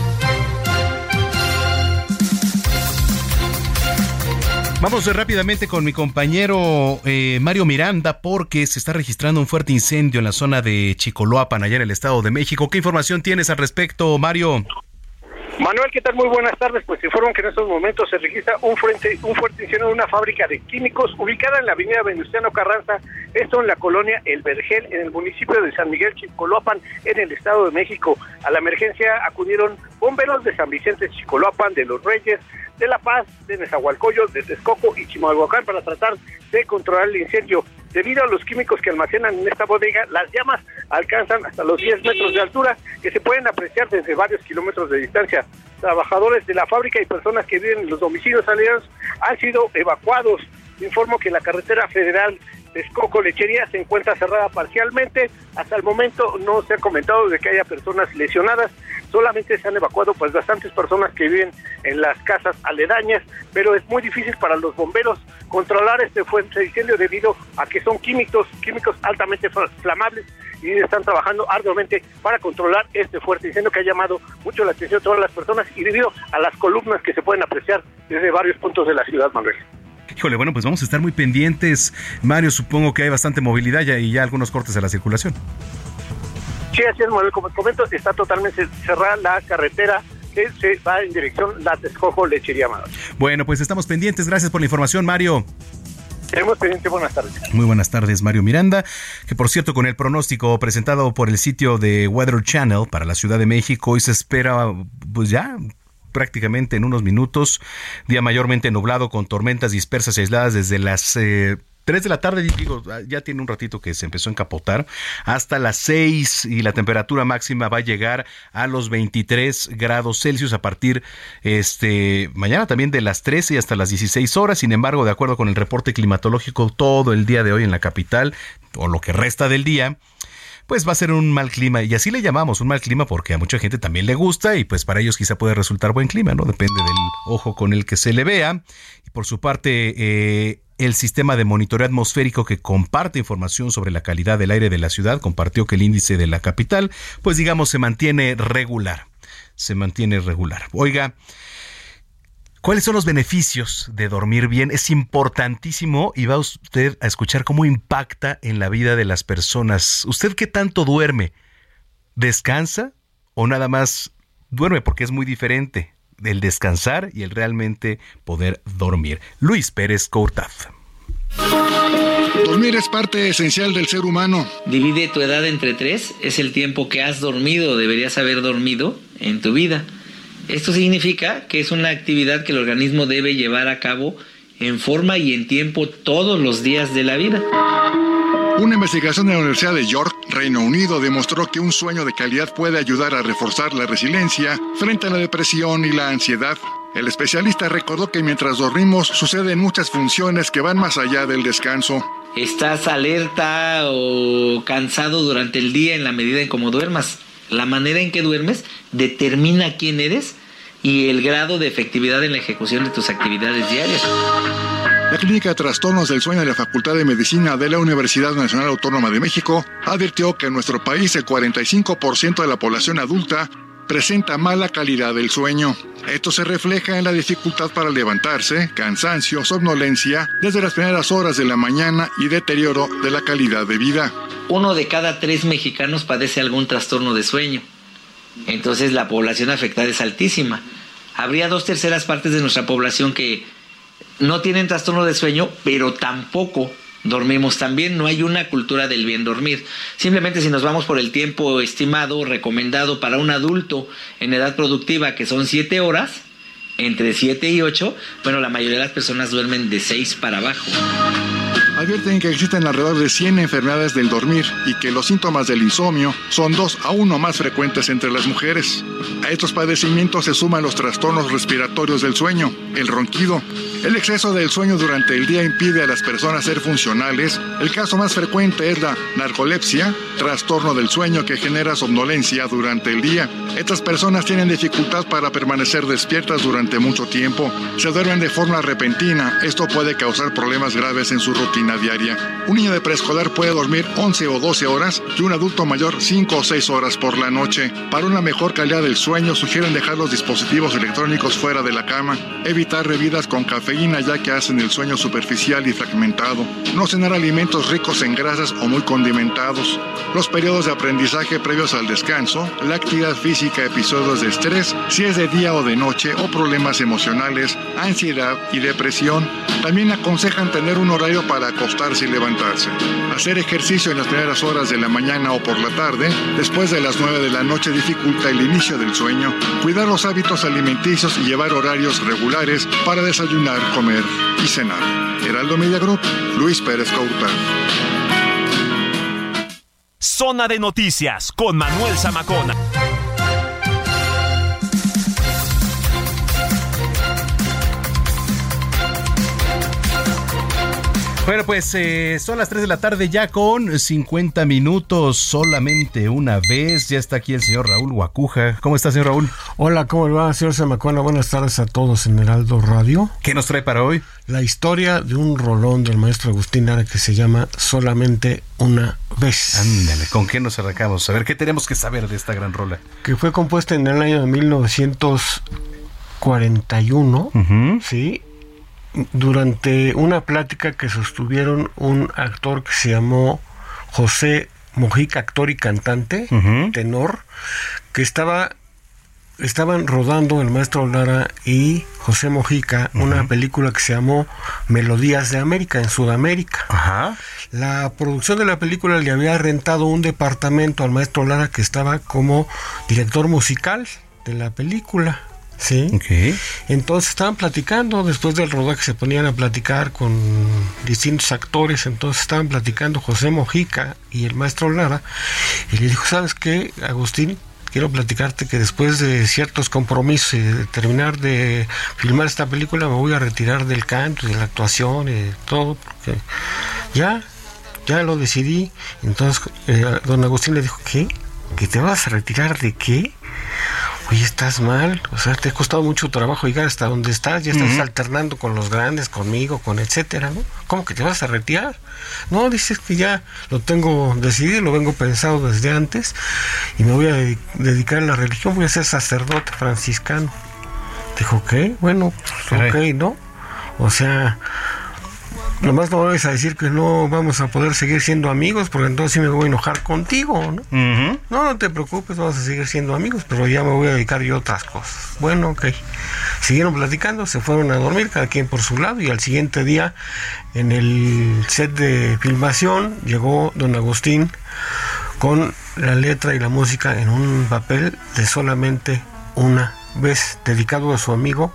Vamos rápidamente con mi compañero eh, Mario Miranda porque se está registrando un fuerte incendio en la zona de Chicoloapan, allá en el Estado de México. ¿Qué información tienes al respecto, Mario? Manuel, ¿qué tal? Muy buenas tardes. Pues informan que en estos momentos se registra un, frente, un fuerte incendio en una fábrica de químicos ubicada en la avenida Venustiano Carranza, esto en la colonia El Vergel, en el municipio de San Miguel Chicoloapan, en el Estado de México. A la emergencia acudieron bomberos de San Vicente Chicoloapan, de Los Reyes, de La Paz, de Nezahualcóyotl, de Texcoco y Chimalhuacán para tratar de controlar el incendio. Debido a los químicos que almacenan en esta bodega, las llamas alcanzan hasta los 10 metros de altura que se pueden apreciar desde varios kilómetros de distancia. Trabajadores de la fábrica y personas que viven en los domicilios aliados han sido evacuados. Informo que la carretera federal Texcoco Lechería se encuentra cerrada parcialmente. Hasta el momento no se ha comentado de que haya personas lesionadas. Solamente se han evacuado pues bastantes personas que viven en las casas aledañas, pero es muy difícil para los bomberos controlar este fuente de incendio debido a que son químicos, químicos altamente flamables y están trabajando arduamente para controlar este fuerte incendio que ha llamado mucho la atención de todas las personas y debido a las columnas que se pueden apreciar desde varios puntos de la ciudad, Manuel. Híjole, bueno, pues vamos a estar muy pendientes. Mario, supongo que hay bastante movilidad ya, y ya algunos cortes de la circulación. Sí, así es, Manuel. Como comento, está totalmente cerrada la carretera que se va en dirección La Texcoco Lechería Manuel. Bueno, pues estamos pendientes. Gracias por la información, Mario. Tenemos pendiente, buenas tardes. Muy buenas tardes, Mario Miranda, que por cierto, con el pronóstico presentado por el sitio de Weather Channel para la Ciudad de México, hoy se espera, pues ya, prácticamente en unos minutos. Día mayormente nublado con tormentas dispersas y aisladas desde las eh, 3 de la tarde, digo, ya tiene un ratito que se empezó a encapotar, hasta las 6 y la temperatura máxima va a llegar a los 23 grados Celsius a partir este mañana también de las 13 y hasta las 16 horas. Sin embargo, de acuerdo con el reporte climatológico, todo el día de hoy en la capital, o lo que resta del día, pues va a ser un mal clima. Y así le llamamos un mal clima porque a mucha gente también le gusta y pues para ellos quizá puede resultar buen clima, ¿no? Depende del ojo con el que se le vea. Y por su parte, eh, el sistema de monitoreo atmosférico que comparte información sobre la calidad del aire de la ciudad compartió que el índice de la capital, pues digamos, se mantiene regular. Se mantiene regular. Oiga, ¿Cuáles son los beneficios de dormir bien? Es importantísimo y va usted a escuchar cómo impacta en la vida de las personas. ¿Usted qué tanto duerme? ¿Descansa o nada más duerme? Porque es muy diferente el descansar y el realmente poder dormir. Luis Pérez Courtaz. Dormir es parte esencial del ser humano. Divide tu edad entre tres, es el tiempo que has dormido o deberías haber dormido en tu vida. Esto significa que es una actividad que el organismo debe llevar a cabo en forma y en tiempo todos los días de la vida. Una investigación de la Universidad de York, Reino Unido, demostró que un sueño de calidad puede ayudar a reforzar la resiliencia frente a la depresión y la ansiedad. El especialista recordó que mientras dormimos suceden muchas funciones que van más allá del descanso. Estás alerta o cansado durante el día en la medida en cómo duermas. La manera en que duermes determina quién eres y el grado de efectividad en la ejecución de tus actividades diarias. La Clínica de Trastornos del Sueño de la Facultad de Medicina de la Universidad Nacional Autónoma de México advirtió que en nuestro país el 45% de la población adulta presenta mala calidad del sueño. Esto se refleja en la dificultad para levantarse, cansancio, somnolencia desde las primeras horas de la mañana y deterioro de la calidad de vida. Uno de cada tres mexicanos padece algún trastorno de sueño. Entonces la población afectada es altísima. Habría dos terceras partes de nuestra población que no tienen trastorno de sueño, pero tampoco dormimos tan bien. No hay una cultura del bien dormir. Simplemente si nos vamos por el tiempo estimado, recomendado para un adulto en edad productiva, que son siete horas, entre siete y ocho, bueno, la mayoría de las personas duermen de seis para abajo advierten que existen alrededor de 100 enfermedades del dormir y que los síntomas del insomnio son dos a uno más frecuentes entre las mujeres. A estos padecimientos se suman los trastornos respiratorios del sueño, el ronquido. El exceso del sueño durante el día impide a las personas ser funcionales. El caso más frecuente es la narcolepsia, trastorno del sueño que genera somnolencia durante el día. Estas personas tienen dificultad para permanecer despiertas durante mucho tiempo. Se duermen de forma repentina. Esto puede causar problemas graves en su rutina diaria. Un niño de preescolar puede dormir 11 o 12 horas y un adulto mayor 5 o 6 horas por la noche. Para una mejor calidad del sueño, sugieren dejar los dispositivos electrónicos fuera de la cama, evitar bebidas con cafeína ya que hacen el sueño superficial y fragmentado, no cenar alimentos ricos en grasas o muy condimentados, los periodos de aprendizaje previos al descanso, la actividad física, episodios de estrés, si es de día o de noche o problemas emocionales, ansiedad y depresión. También aconsejan tener un horario para acostarse y levantarse. Hacer ejercicio en las primeras horas de la mañana o por la tarde, después de las 9 de la noche dificulta el inicio del sueño. Cuidar los hábitos alimenticios y llevar horarios regulares para desayunar, comer y cenar. Heraldo Media Group, Luis Pérez Couta. Zona de noticias con Manuel Zamacona. Bueno, pues eh, son las 3 de la tarde ya con 50 minutos solamente una vez. Ya está aquí el señor Raúl Guacuja. ¿Cómo está, señor Raúl? Hola, ¿cómo le va, señor Samacuana? Buenas tardes a todos en Heraldo Radio. ¿Qué nos trae para hoy? La historia de un rolón del maestro Agustín Lara que se llama Solamente una vez. Ándale, ¿con qué nos arrancamos? A ver, ¿qué tenemos que saber de esta gran rola? Que fue compuesta en el año de 1941, ¿sí? Durante una plática que sostuvieron un actor que se llamó José Mojica, actor y cantante, tenor, que estaba estaban rodando el maestro Lara y José Mojica una película que se llamó Melodías de América en Sudamérica. La producción de la película le había rentado un departamento al maestro Lara que estaba como director musical de la película. Sí. Entonces estaban platicando, después del rodaje se ponían a platicar con distintos actores, entonces estaban platicando José Mojica y el maestro Lara, y le dijo, ¿sabes qué, Agustín? Quiero platicarte que después de ciertos compromisos y de terminar de filmar esta película me voy a retirar del canto y de la actuación y de todo, porque ya, ya lo decidí. Entonces eh, don Agustín le dijo, ¿qué? ¿Que te vas a retirar de qué? Oye, estás mal, o sea, te ha costado mucho trabajo llegar hasta donde estás, ya estás alternando con los grandes, conmigo, con etcétera, ¿no? ¿Cómo que te vas a retirar? No, dices que ya lo tengo decidido, lo vengo pensado desde antes y me voy a dedicar a la religión, voy a ser sacerdote franciscano. Dijo, ¿qué? Bueno, pues, ok, ¿no? O sea, Nomás no vayas a decir que no vamos a poder seguir siendo amigos, porque entonces sí me voy a enojar contigo, ¿no? No, no te preocupes, vamos a seguir siendo amigos, pero ya me voy a dedicar yo a otras cosas. Bueno, ok. Siguieron platicando, se fueron a dormir, cada quien por su lado, y al siguiente día, en el set de filmación, llegó don Agustín con la letra y la música en un papel de solamente una vez, dedicado a su amigo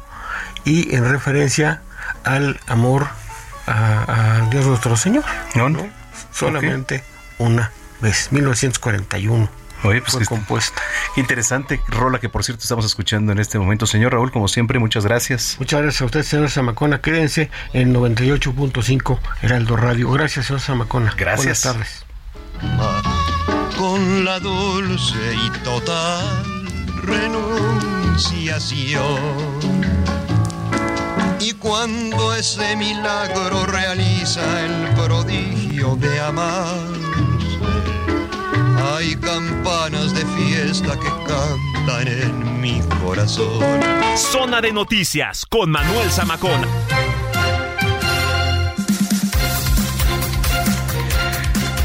y en referencia al amor a, Dios nuestro Señor. No, no. Solamente una vez, 1941. Oye, pues fue compuesta. Interesante rola que por cierto estamos escuchando en este momento. Señor Raúl, como siempre, muchas gracias. Muchas gracias a usted, señor Zamacona. Quédense en 98.5 Heraldo Radio. Gracias, señor Zamacona. Gracias. Buenas tardes. Con la dulce y total renunciación y cuando ese milagro realiza el prodigio de amarse, hay campanas de fiesta que cantan en mi corazón. Zona de noticias con Manuel Zamacona.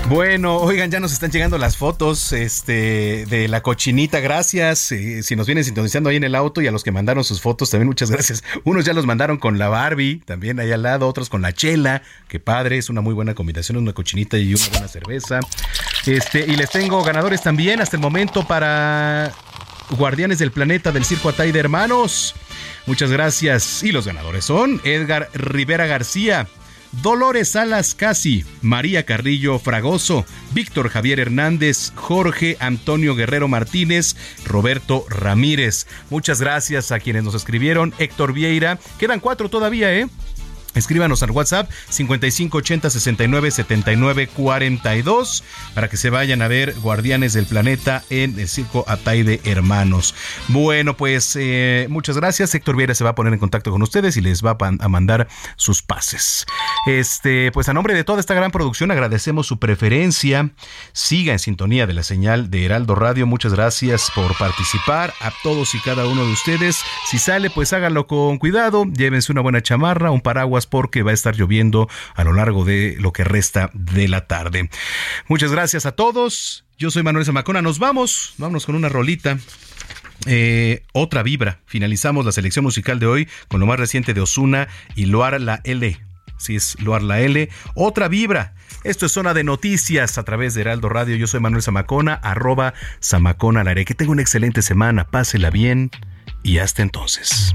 Bueno, oigan, ya nos están llegando las fotos este, de la cochinita. Gracias. Eh, si nos vienen sintonizando ahí en el auto y a los que mandaron sus fotos también muchas gracias. Unos ya los mandaron con la Barbie, también ahí al lado, otros con la chela. Qué padre, es una muy buena combinación, una cochinita y una buena cerveza. Este, y les tengo ganadores también hasta el momento para Guardianes del Planeta del Circo Atay de Hermanos. Muchas gracias. Y los ganadores son Edgar Rivera García. Dolores Salas Casi, María Carrillo Fragoso, Víctor Javier Hernández, Jorge Antonio Guerrero Martínez, Roberto Ramírez. Muchas gracias a quienes nos escribieron. Héctor Vieira, quedan cuatro todavía, ¿eh? Escríbanos al WhatsApp 5580 69 79 42 para que se vayan a ver Guardianes del Planeta en el Circo Atay de Hermanos. Bueno, pues eh, muchas gracias. Héctor Viera se va a poner en contacto con ustedes y les va a mandar sus pases. Este, pues a nombre de toda esta gran producción agradecemos su preferencia. Siga en sintonía de la señal de Heraldo Radio. Muchas gracias por participar a todos y cada uno de ustedes. Si sale, pues háganlo con cuidado. Llévense una buena chamarra, un paraguas porque va a estar lloviendo a lo largo de lo que resta de la tarde. Muchas gracias a todos. Yo soy Manuel Zamacona. Nos vamos. Vámonos con una rolita. Eh, otra vibra. Finalizamos la selección musical de hoy con lo más reciente de Osuna y Loar la L. Si es Loar la L. Otra vibra. Esto es Zona de Noticias a través de Heraldo Radio. Yo soy Manuel Zamacona, arroba Zamacona Laré. Que tenga una excelente semana. Pásela bien y hasta entonces.